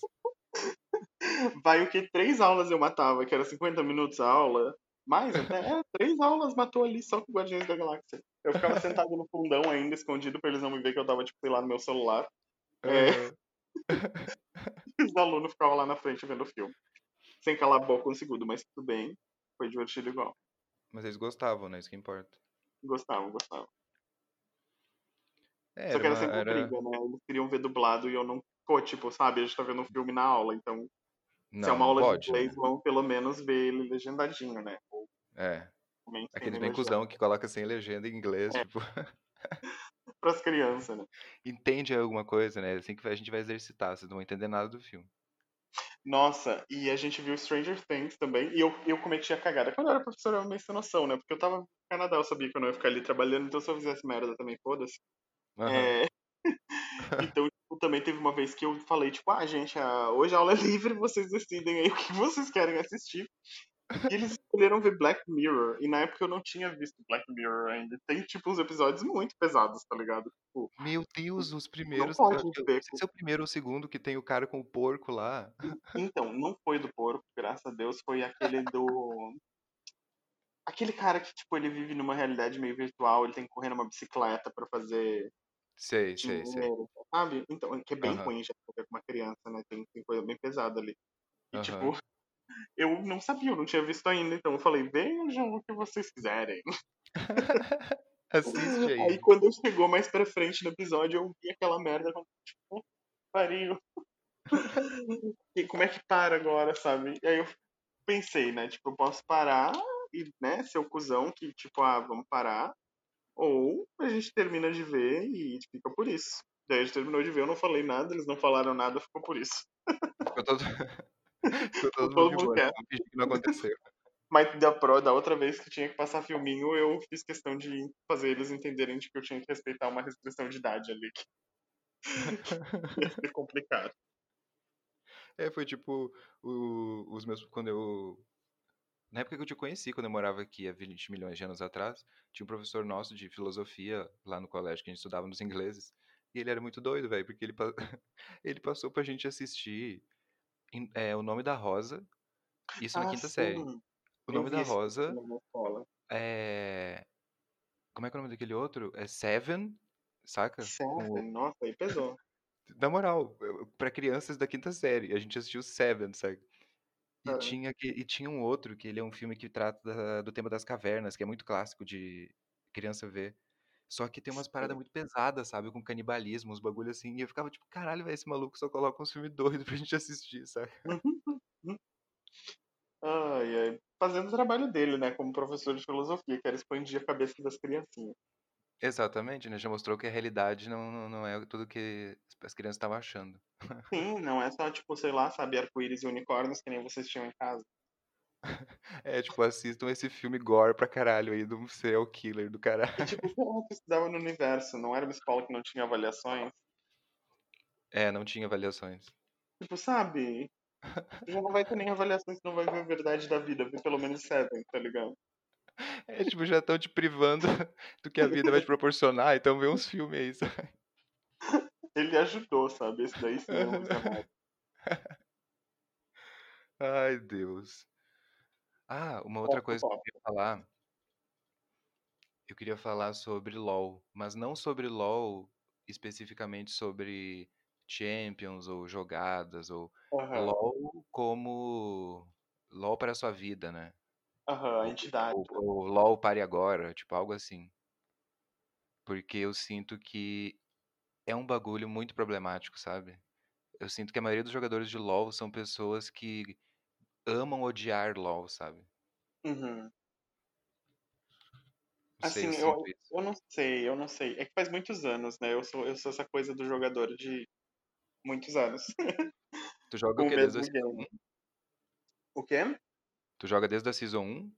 Vai o que? Três aulas eu matava, que era 50 minutos a aula. Mais até, é, três aulas matou ali só com Guardiões da Galáxia. Eu ficava sentado no fundão ainda, escondido pra eles não me ver que eu tava, tipo, sei lá, no meu celular. É, os alunos ficavam lá na frente vendo o filme. Sem calar a boca um segundo, mas tudo bem. Foi divertido igual. Mas eles gostavam, né? Isso que importa. Gostavam, gostavam. É, Só que era sempre Era... briga, né? Eles queriam ver dublado e eu não. Pô, tipo, sabe, a gente tá vendo um filme na aula, então se é Não, uma não aula de pode, inglês, né? vão pelo menos ver ele legendadinho, né? Ou É. Aqueles bem cuzão que coloca sem legenda em inglês, É, tipo, pras crianças, né? entende alguma coisa, né? Assim que a gente vai exercitar, vocês não vão entender nada do filme. Nossa, e a gente viu Stranger Things também, e eu, eu cometi a cagada. Quando eu era professor, eu meio sem noção, né? Porque eu tava no Canadá, eu sabia que eu não ia ficar ali trabalhando, então se eu fizesse merda também, foda-se. Aham. É, então, tipo, também teve uma vez que eu falei, tipo, ah, gente, a- hoje a aula é livre, vocês decidem aí o que vocês querem assistir. E eles escolheram ver Black Mirror, e na época eu não tinha visto Black Mirror ainda. Tem, tipo, uns episódios muito pesados, tá ligado? Tipo, Meu Deus, os não primeiros. Eu, pode eu não ver. se é o primeiro ou o segundo que tem o cara com o porco lá. Então, não foi do porco, graças a Deus, foi aquele do. Aquele cara que, tipo, ele vive numa realidade meio virtual, ele tem que correr numa bicicleta pra fazer Sei, sei, sei. dinheiro, sabe? Então, que é bem Aham, ruim já pra ver com uma criança, né? Tem, tem coisa bem pesada ali. E, tipo, aham. eu não sabia, eu não tinha visto ainda, então eu falei, vejam o que vocês quiserem. Assiste Aí, aí. quando chegou mais pra frente no episódio, eu vi aquela merda, tipo, pariu. E como é que para agora, sabe? E aí eu pensei, né? Tipo, eu posso parar e, né, ser o cuzão que, tipo, ah, vamos parar. Ou a gente termina de ver e fica por isso. Daí a gente terminou de ver, eu não falei nada, eles não falaram nada, ficou por isso. Ficou todo, ficou todo mundo todo mundo quieto. Vamos fingir que não aconteceu. Mas da, pro, da outra vez que tinha que passar filminho, eu fiz questão de fazer eles entenderem de que eu tinha que respeitar uma restrição de idade ali, ia ser complicado. É, foi tipo o- os meus. Quando eu. Na época que eu te conheci, quando eu morava aqui há 20 milhões de anos atrás, tinha um professor nosso de filosofia lá no colégio que a gente estudava nos ingleses. E ele era muito doido, velho, porque ele, ele passou pra gente assistir é, O Nome da Rosa, isso na Ah, quinta série. sim, O eu Nome da Rosa na é. Como é que é o nome daquele outro? É Seven, saca? Com. Seven, nossa, aí pesou. Na moral, pra crianças da quinta série, a gente assistiu Seven, saca? E tinha, que, e tinha um outro, que ele é um filme que trata da- do tema das cavernas, que é muito clássico de criança ver. Só que tem umas paradas muito pesadas, sabe? Com canibalismo, uns bagulho assim. E eu ficava tipo, caralho, velho, esse maluco só coloca uns filmes doidos pra gente assistir, sabe? Ai, ai. Fazendo o trabalho dele, né, como professor de filosofia, que era expandir a cabeça das criancinhas. Exatamente, né? Já mostrou que a realidade não, não, não é tudo que as crianças estavam achando. Sim, não é só, tipo, sei lá, sabe, arco-íris e unicórnios que nem vocês tinham em casa. É, tipo, assistam esse filme gore pra caralho aí do serial killer do caralho. E, tipo, lá, tu estudava no universo, não era uma escola que não tinha avaliações. É, não tinha avaliações. Tipo, sabe, já não vai ter nem avaliações, não vai ver a verdade da vida, ver pelo menos Seven, tá ligado? É, tipo, já estão te privando do que a vida vai te proporcionar, então vê uns filmes aí, sabe? Ele ajudou, sabe, esse daí sim. Ai, Deus. Ah, uma outra Top, coisa que eu queria falar, eu queria falar sobre LoL, mas não sobre LoL especificamente sobre Champions ou jogadas ou Aham, LoL como LoL para a sua vida, né? Aham, a Ou, entidade. ou, ou LoL pare agora, tipo algo assim. Porque eu sinto que é um bagulho muito problemático, sabe? Eu sinto que a maioria dos jogadores de LoL são pessoas que amam odiar LoL, sabe? Uhum. Não sei, eu Assim, eu, eu não sei, eu não sei. É que faz muitos anos, né? Eu sou, eu sou essa coisa do jogador de muitos anos. Tu joga o o quê? Desde a mesmo Season game. 1? O quê? Tu joga desde a Season 1?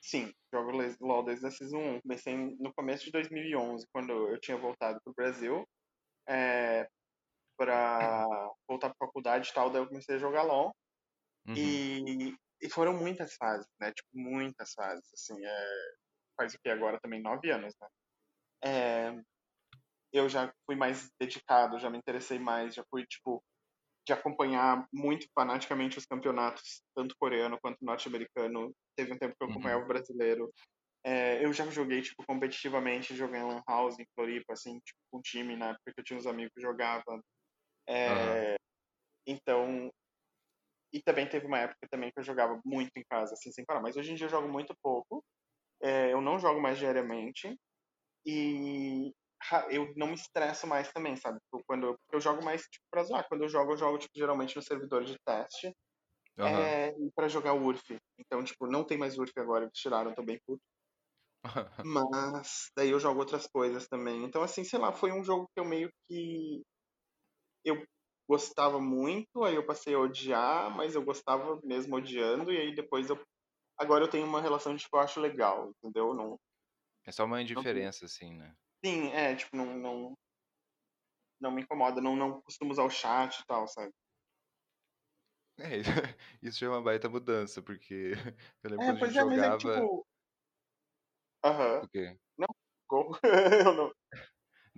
Sim, jogo LoL desde a Season 1. Comecei no começo de 2011, quando eu tinha voltado pro Brasil, é, pra voltar pra faculdade e tal, daí eu comecei a jogar LoL. Uhum, E, e foram muitas fases, né? Tipo, muitas fases, assim, é, faz o que agora também? Nove anos, né? É, eu já fui mais dedicado, já me interessei mais, já fui, tipo, de acompanhar muito fanaticamente os campeonatos, tanto coreano quanto norte-americano. Teve um tempo que eu uhum, acompanhava o brasileiro. É, eu já joguei, tipo, competitivamente, joguei em Lan House, em Floripa, assim, tipo, com um time, na época que eu tinha uns amigos que jogavam. aham, Então, e também teve uma época também que eu jogava muito em casa, assim, sem parar. Mas hoje em dia eu jogo muito pouco. É, eu não jogo mais diariamente. E eu não me estresso mais também, sabe? Tipo, Quando eu, eu jogo mais, tipo, pra zoar. Quando eu jogo, eu jogo, tipo, geralmente no servidor de teste. aham. É, e pra jogar URF. Então, tipo, não tem mais URF agora, eles tiraram, tô bem puto. Mas daí eu jogo outras coisas também. Então, assim, sei lá, foi um jogo que eu meio que eu gostava muito, aí eu passei a odiar, mas eu gostava mesmo odiando, e aí depois eu. Agora eu tenho uma relação de tipo, eu acho legal, entendeu? Não, É só uma não indiferença, assim, né? Sim, é, tipo, não, não, não me incomoda, não, não costumo usar o chat e tal, sabe? É, isso já é uma baita mudança, porque eu lembro É, quando a gente é, mas é jogava. tipo. Aham. O quê? Não, gol. eu não.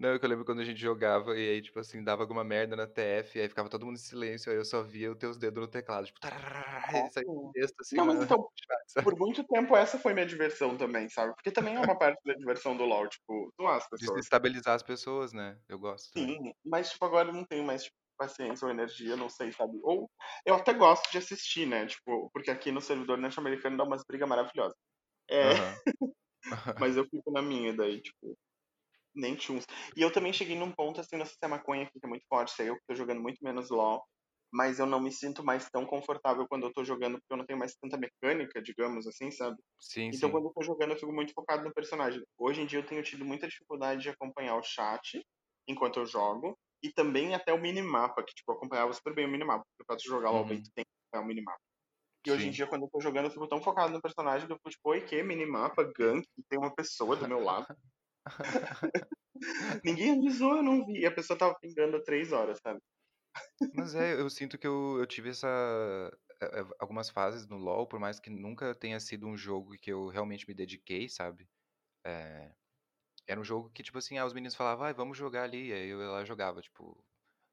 Não, é que eu lembro quando a gente jogava e aí, tipo assim, dava alguma merda na TF, aí ficava todo mundo em silêncio, aí eu só via os teus dedos no teclado, tipo, tararara, sim. texto assim Não, mas então, por muito tempo essa foi minha diversão também, sabe? Porque também é uma parte da diversão do LoL, tipo, zoar as pessoas. Desestabilizar as pessoas, né? Eu gosto também. Sim, mas tipo, agora eu não tenho mais tipo, paciência ou energia, não sei, sabe? Ou eu até gosto de assistir, né? Tipo, porque aqui no servidor norte-americano dá umas brigas maravilhosas. É, Aham. mas eu fico na minha daí, tipo, nem tchuns. E eu também cheguei num ponto, assim, não sei se maconha aqui que é muito forte, sei eu que tô jogando muito menos LoL, mas eu não me sinto mais tão confortável quando eu tô jogando, porque eu não tenho mais tanta mecânica, digamos assim, sabe? Sim, Então, sim. quando eu tô jogando, eu fico muito focado no personagem. Hoje em dia, eu tenho tido muita dificuldade de acompanhar o chat enquanto eu jogo, e também até o minimapa, que, tipo, eu acompanhava super bem o minimapa, porque pra tu jogar LoL bem, tu Uhum. tem que acompanhar o minimapa. E hoje em dia, quando eu tô jogando, eu fico tão focado no personagem que eu fico, tipo, oi, que minimapa, gank, tem uma pessoa do meu lado. Ninguém avisou, eu não vi. E a pessoa tava pingando há três horas, sabe? Mas é, eu sinto que eu, eu tive essa. é, é, Algumas fases no LoL, por mais que nunca tenha sido um jogo que eu realmente me dediquei, sabe? É, era um jogo que, tipo assim, ah, os meninos falavam, vai, vamos jogar ali. Aí eu lá jogava, tipo.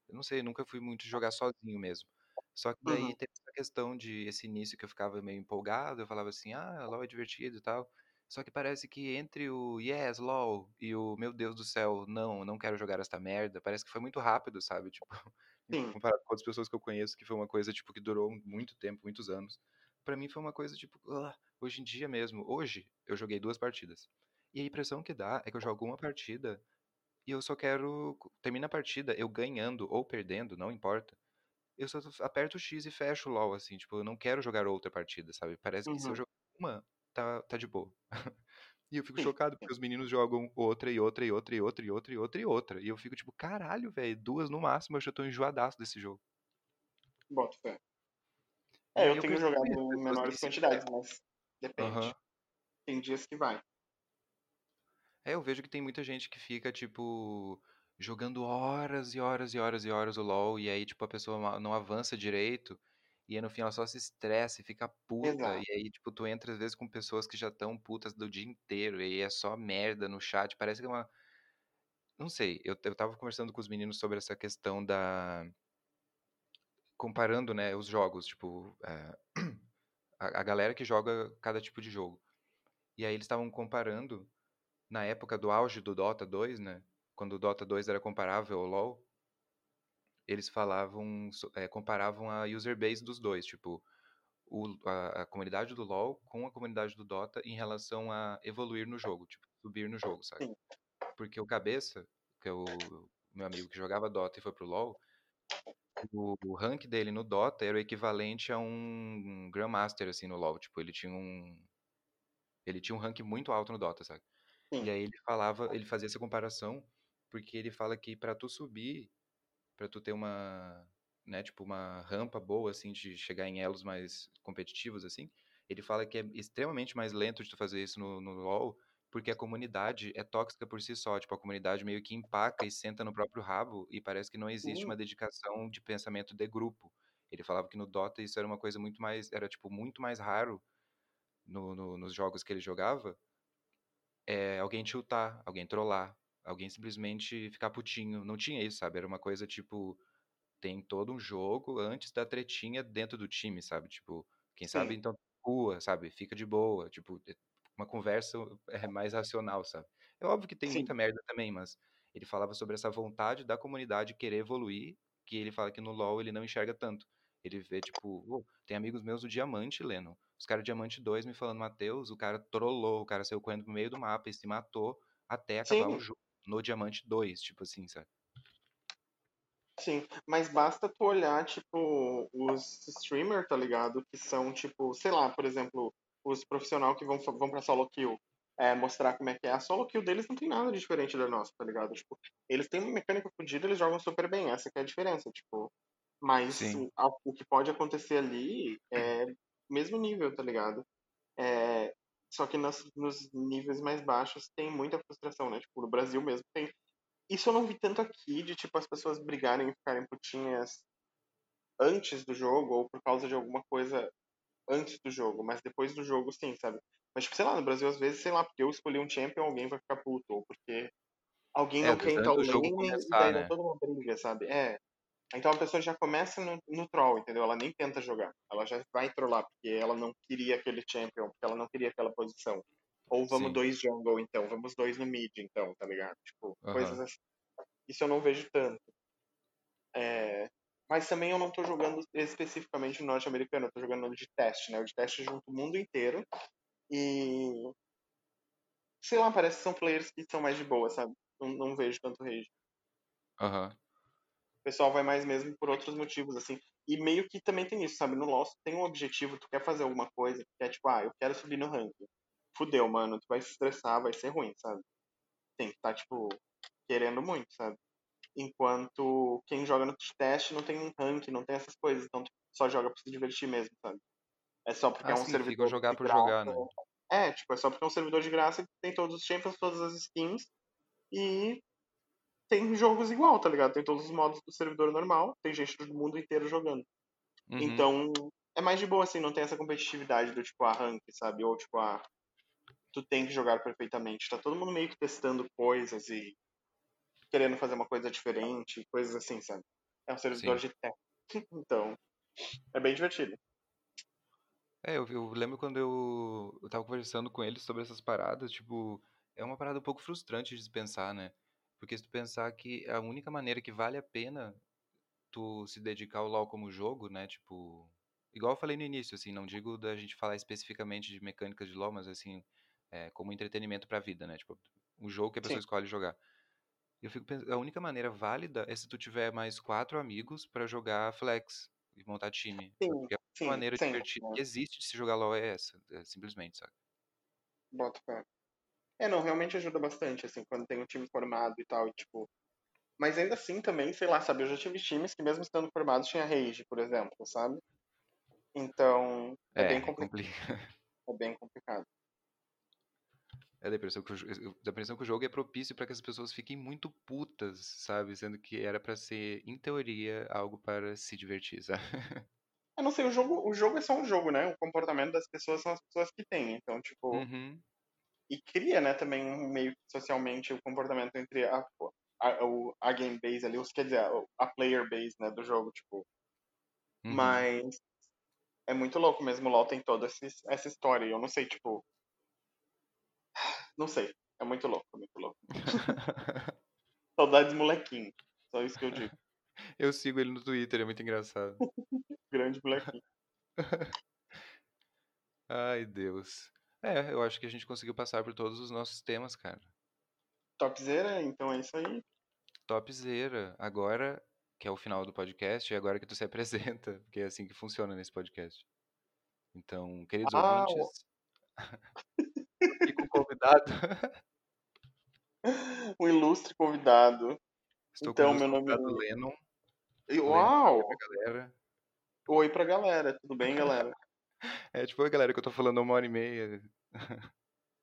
Eu não sei, nunca fui muito jogar sozinho mesmo. Só que daí Uhum, teve essa questão de esse início que eu ficava meio empolgado, eu falava assim, ah, LoL é divertido e tal. Só que parece que entre o yes, LoL e o meu Deus do céu, não, não quero jogar esta merda, parece que foi muito rápido, sabe? Tipo, sim. comparado com outras pessoas que eu conheço, que foi uma coisa, tipo, que durou muito tempo, muitos anos. Pra mim foi uma coisa, tipo, ah, hoje em dia mesmo, hoje eu joguei duas partidas. E a impressão que dá é que eu jogo uma partida e eu só quero. Termina a partida, eu ganhando ou perdendo, não importa. Eu só aperto o X e fecho o LOL, assim, tipo, eu não quero jogar outra partida, sabe? Parece que se eu Uhum, jogar uma, tá, tá de boa. E eu fico chocado, porque os meninos jogam outra e outra e outra e outra e outra e outra e outra. E eu fico tipo, caralho, velho, duas no máximo, eu já tô enjoadaço desse jogo. Boto fé. É, eu eu tenho jogado em menores se quantidades, mas depende. Aham. Tem dias que vai. É, eu vejo que tem muita gente que fica, tipo, jogando horas e horas e horas e horas o LoL, e aí, tipo, a pessoa não avança direito, e aí no fim ela só se estressa e fica puta, e Exato. aí, tipo, tu entra às vezes com pessoas que já estão putas do dia inteiro, e aí é só merda no chat, parece que é uma. Não sei, eu, eu tava conversando com os meninos sobre essa questão da. Comparando, né, os jogos, tipo, é, a, a galera que joga cada tipo de jogo. E aí eles estavam comparando na época do auge do Dota 2, né? Quando o Dota 2 era comparável ao LoL, eles falavam, é, comparavam a user base dos dois, tipo, o- a, a comunidade do LoL com a comunidade do Dota em relação a evoluir no jogo, tipo, subir no jogo, sabe? Porque o Cabeça, que é o meu amigo que jogava Dota e foi pro LoL, o, o rank dele no Dota era o equivalente a um Grandmaster, assim, no LoL. Tipo, ele tinha um. Ele tinha um rank muito alto no Dota, sabe? Sim. E aí ele falava, ele fazia essa comparação, porque ele fala que pra tu subir, pra tu ter uma, né, tipo uma rampa boa assim de chegar em elos mais competitivos assim, ele fala que é extremamente mais lento de tu fazer isso no, no LoL, porque a comunidade é tóxica por si só, tipo a comunidade meio que empaca e senta no próprio rabo e parece que não existe uma dedicação de pensamento de grupo. Ele falava que no Dota isso era uma coisa muito mais, era tipo muito mais raro no, no- nos jogos que ele jogava, é alguém tiltar, alguém trollar, alguém simplesmente ficar putinho. Não tinha isso, sabe? Era uma coisa tipo, tem todo um jogo antes da tretinha dentro do time, sabe? Tipo, quem sabe Sim. então rua, sabe? Fica de boa, tipo, é uma conversa é mais racional, sabe? É óbvio que tem Sim. muita merda também, mas ele falava sobre essa vontade da comunidade querer evoluir, que ele fala que no LoL ele não enxerga tanto. Ele vê, tipo, "Ô, tem amigos meus do Diamante, Leno. Os caras do Diamante 2 me falando, Matheus, o cara trollou, o cara saiu correndo pro meio do mapa e se matou até acabar o Sim. jogo no Diamante 2, tipo assim, sabe? Sim, mas basta tu olhar, tipo, os streamers, tá ligado? Que são, tipo, sei lá, por exemplo, os profissionais que vão, vão pra solo kill, é, mostrar como é que é. A solo kill deles não tem nada de diferente da nossa, tá ligado? Tipo, eles têm uma mecânica fodida, eles jogam super bem, essa que é a diferença, tipo. Mas o, a- o que pode acontecer ali é mesmo nível, tá ligado? É, só que nas, nos níveis mais baixos tem muita frustração, né? Tipo, no Brasil mesmo tem isso eu não vi tanto aqui, de tipo as pessoas brigarem e ficarem putinhas antes do jogo, ou por causa de alguma coisa antes do jogo, mas depois do jogo sim, sabe? Mas, tipo, sei lá, no Brasil, às vezes, sei lá, porque eu escolhi um champion, alguém vai ficar puto, ou porque alguém É, não quer vezes entrar o jogo lane, e daí né? toda uma briga, sabe? É. Então a pessoa já começa no, no troll, entendeu? Ela nem tenta jogar. Ela já vai trollar, porque ela não queria aquele champion, porque ela não queria aquela posição. Ou vamos Sim. dois jungle, então, vamos dois no mid, então, tá ligado? Tipo, coisas Aham. assim. Isso eu não vejo tanto. É, mas também eu não tô jogando especificamente no norte-americano, eu tô jogando de teste, né? O de teste junto o mundo inteiro. E, sei lá, parece que são players que são mais de boa, sabe? Não, não vejo tanto rage. Aham. O pessoal vai mais mesmo por outros motivos, assim. E meio que também tem isso, sabe? No Lost tem um objetivo, tu quer fazer alguma coisa, que é tipo, ah, eu quero subir no ranking. Fudeu, mano, tu vai se estressar, vai ser ruim, sabe? Tem que estar, tá, tipo, querendo muito, sabe? Enquanto quem joga no teste não tem um rank, não tem essas coisas, então só joga pra se divertir mesmo, sabe? É só porque Ah, é um sim, servidor jogar de por jogar, graça. né? É, tipo, é só porque é um servidor de graça que tem todos os champions, todas as skins e tem jogos igual, tá ligado? Tem todos os modos do servidor normal, tem gente do mundo inteiro jogando. Uhum. Então, é mais de boa, assim, não tem essa competitividade do tipo, a rank, sabe? Ou tipo, a. Tu tem que jogar perfeitamente. Tá todo mundo meio que testando coisas e querendo fazer uma coisa diferente, coisas assim, sabe? É um servidor Sim. de teste. Então, é bem divertido. É, eu, eu lembro quando eu, eu tava conversando com eles sobre essas paradas, tipo, é uma parada um pouco frustrante de pensar, né? Porque se tu pensar que a única maneira que vale a pena tu se dedicar ao LoL como jogo, né? Tipo, igual eu falei no início, assim, não digo da gente falar especificamente de mecânicas de LoL, mas assim, é, como entretenimento pra vida, né? Tipo, um jogo que a pessoa Sim. escolhe jogar. Eu fico pensando, a única maneira válida é se tu tiver mais quatro amigos pra jogar flex e montar time. Sim, Porque a única sim, maneira sempre. divertida Né? que existe de se jogar LoL é essa, é simplesmente, sabe? Bota fé. É, não, realmente ajuda bastante, assim, quando tem um time formado e tal, e, tipo. Mas ainda assim também, sei lá, sabe, eu já tive times que mesmo estando formados tinha rage, por exemplo, sabe? Então, é bem É, é complicado. complicado. É bem complicado. É a impressão que o, jo- eu- a impressão que o jogo é propício pra que as pessoas fiquem muito putas, sabe? Sendo que era pra ser, em teoria, algo para se divertir, sabe? Eu não sei, o jogo, o jogo é só um jogo, né? O comportamento das pessoas são as pessoas que têm. Então, tipo, Uhum, e cria, né, também meio que socialmente o comportamento entre a, a, a game base ali, os- quer dizer, a, player base, né, do jogo, tipo. uhum. Mas é muito louco mesmo, o LoL tem toda essa história. Eu não sei, tipo, não sei. É muito louco, é muito louco. Saudades molequinho. Só isso que eu digo. Eu sigo ele no Twitter, é muito engraçado. Grande molequinho. Ai, Deus. É, eu acho que a gente conseguiu passar por todos os nossos temas, cara. Topzera, então é isso aí. Topzera. Agora, que é o final do podcast, é agora que tu se apresenta, porque é assim que funciona nesse podcast. Então, queridos Ah, ouvintes, aqui com o convidado, um ilustre convidado. estou Então, meu nome é- Lennon. Uau! Galera. Oi pra galera, tudo bem, galera? É tipo a galera que eu tô falando uma hora e meia.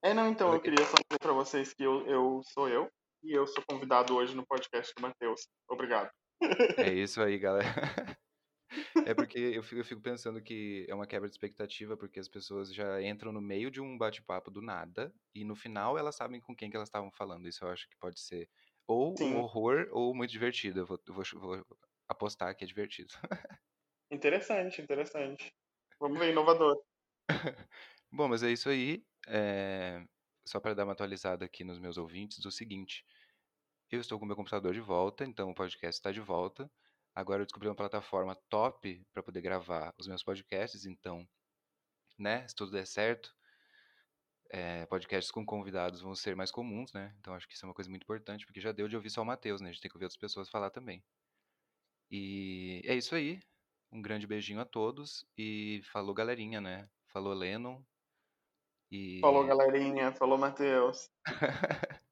É, não, então, eu queria só dizer pra vocês que eu, eu sou eu e eu sou convidado hoje no podcast do Matheus. Obrigado. É isso aí, galera. É porque eu fico, eu fico pensando que é uma quebra de expectativa, porque as pessoas já entram no meio de um bate-papo do nada, e no final elas sabem com quem que elas estavam falando. Isso eu acho que pode ser ou Sim. um horror ou muito divertido. Eu vou, vou, vou apostar que é divertido. Interessante, interessante. Vamos ver, inovador. Bom, mas é isso aí. É, Só para dar uma atualizada aqui nos meus ouvintes, o seguinte. Eu estou com meu computador de volta, então o podcast está de volta. Agora eu descobri uma plataforma top para poder gravar os meus podcasts, então, né, se tudo der certo, é, podcasts com convidados vão ser mais comuns, né? Então acho que isso é uma coisa muito importante, porque já deu de ouvir só o Matheus, né? A gente tem que ouvir outras pessoas falar também. E é isso aí. Um grande beijinho a todos e falou galerinha, né? Falou Lennon. E Falou, galerinha. Falou, Matheus.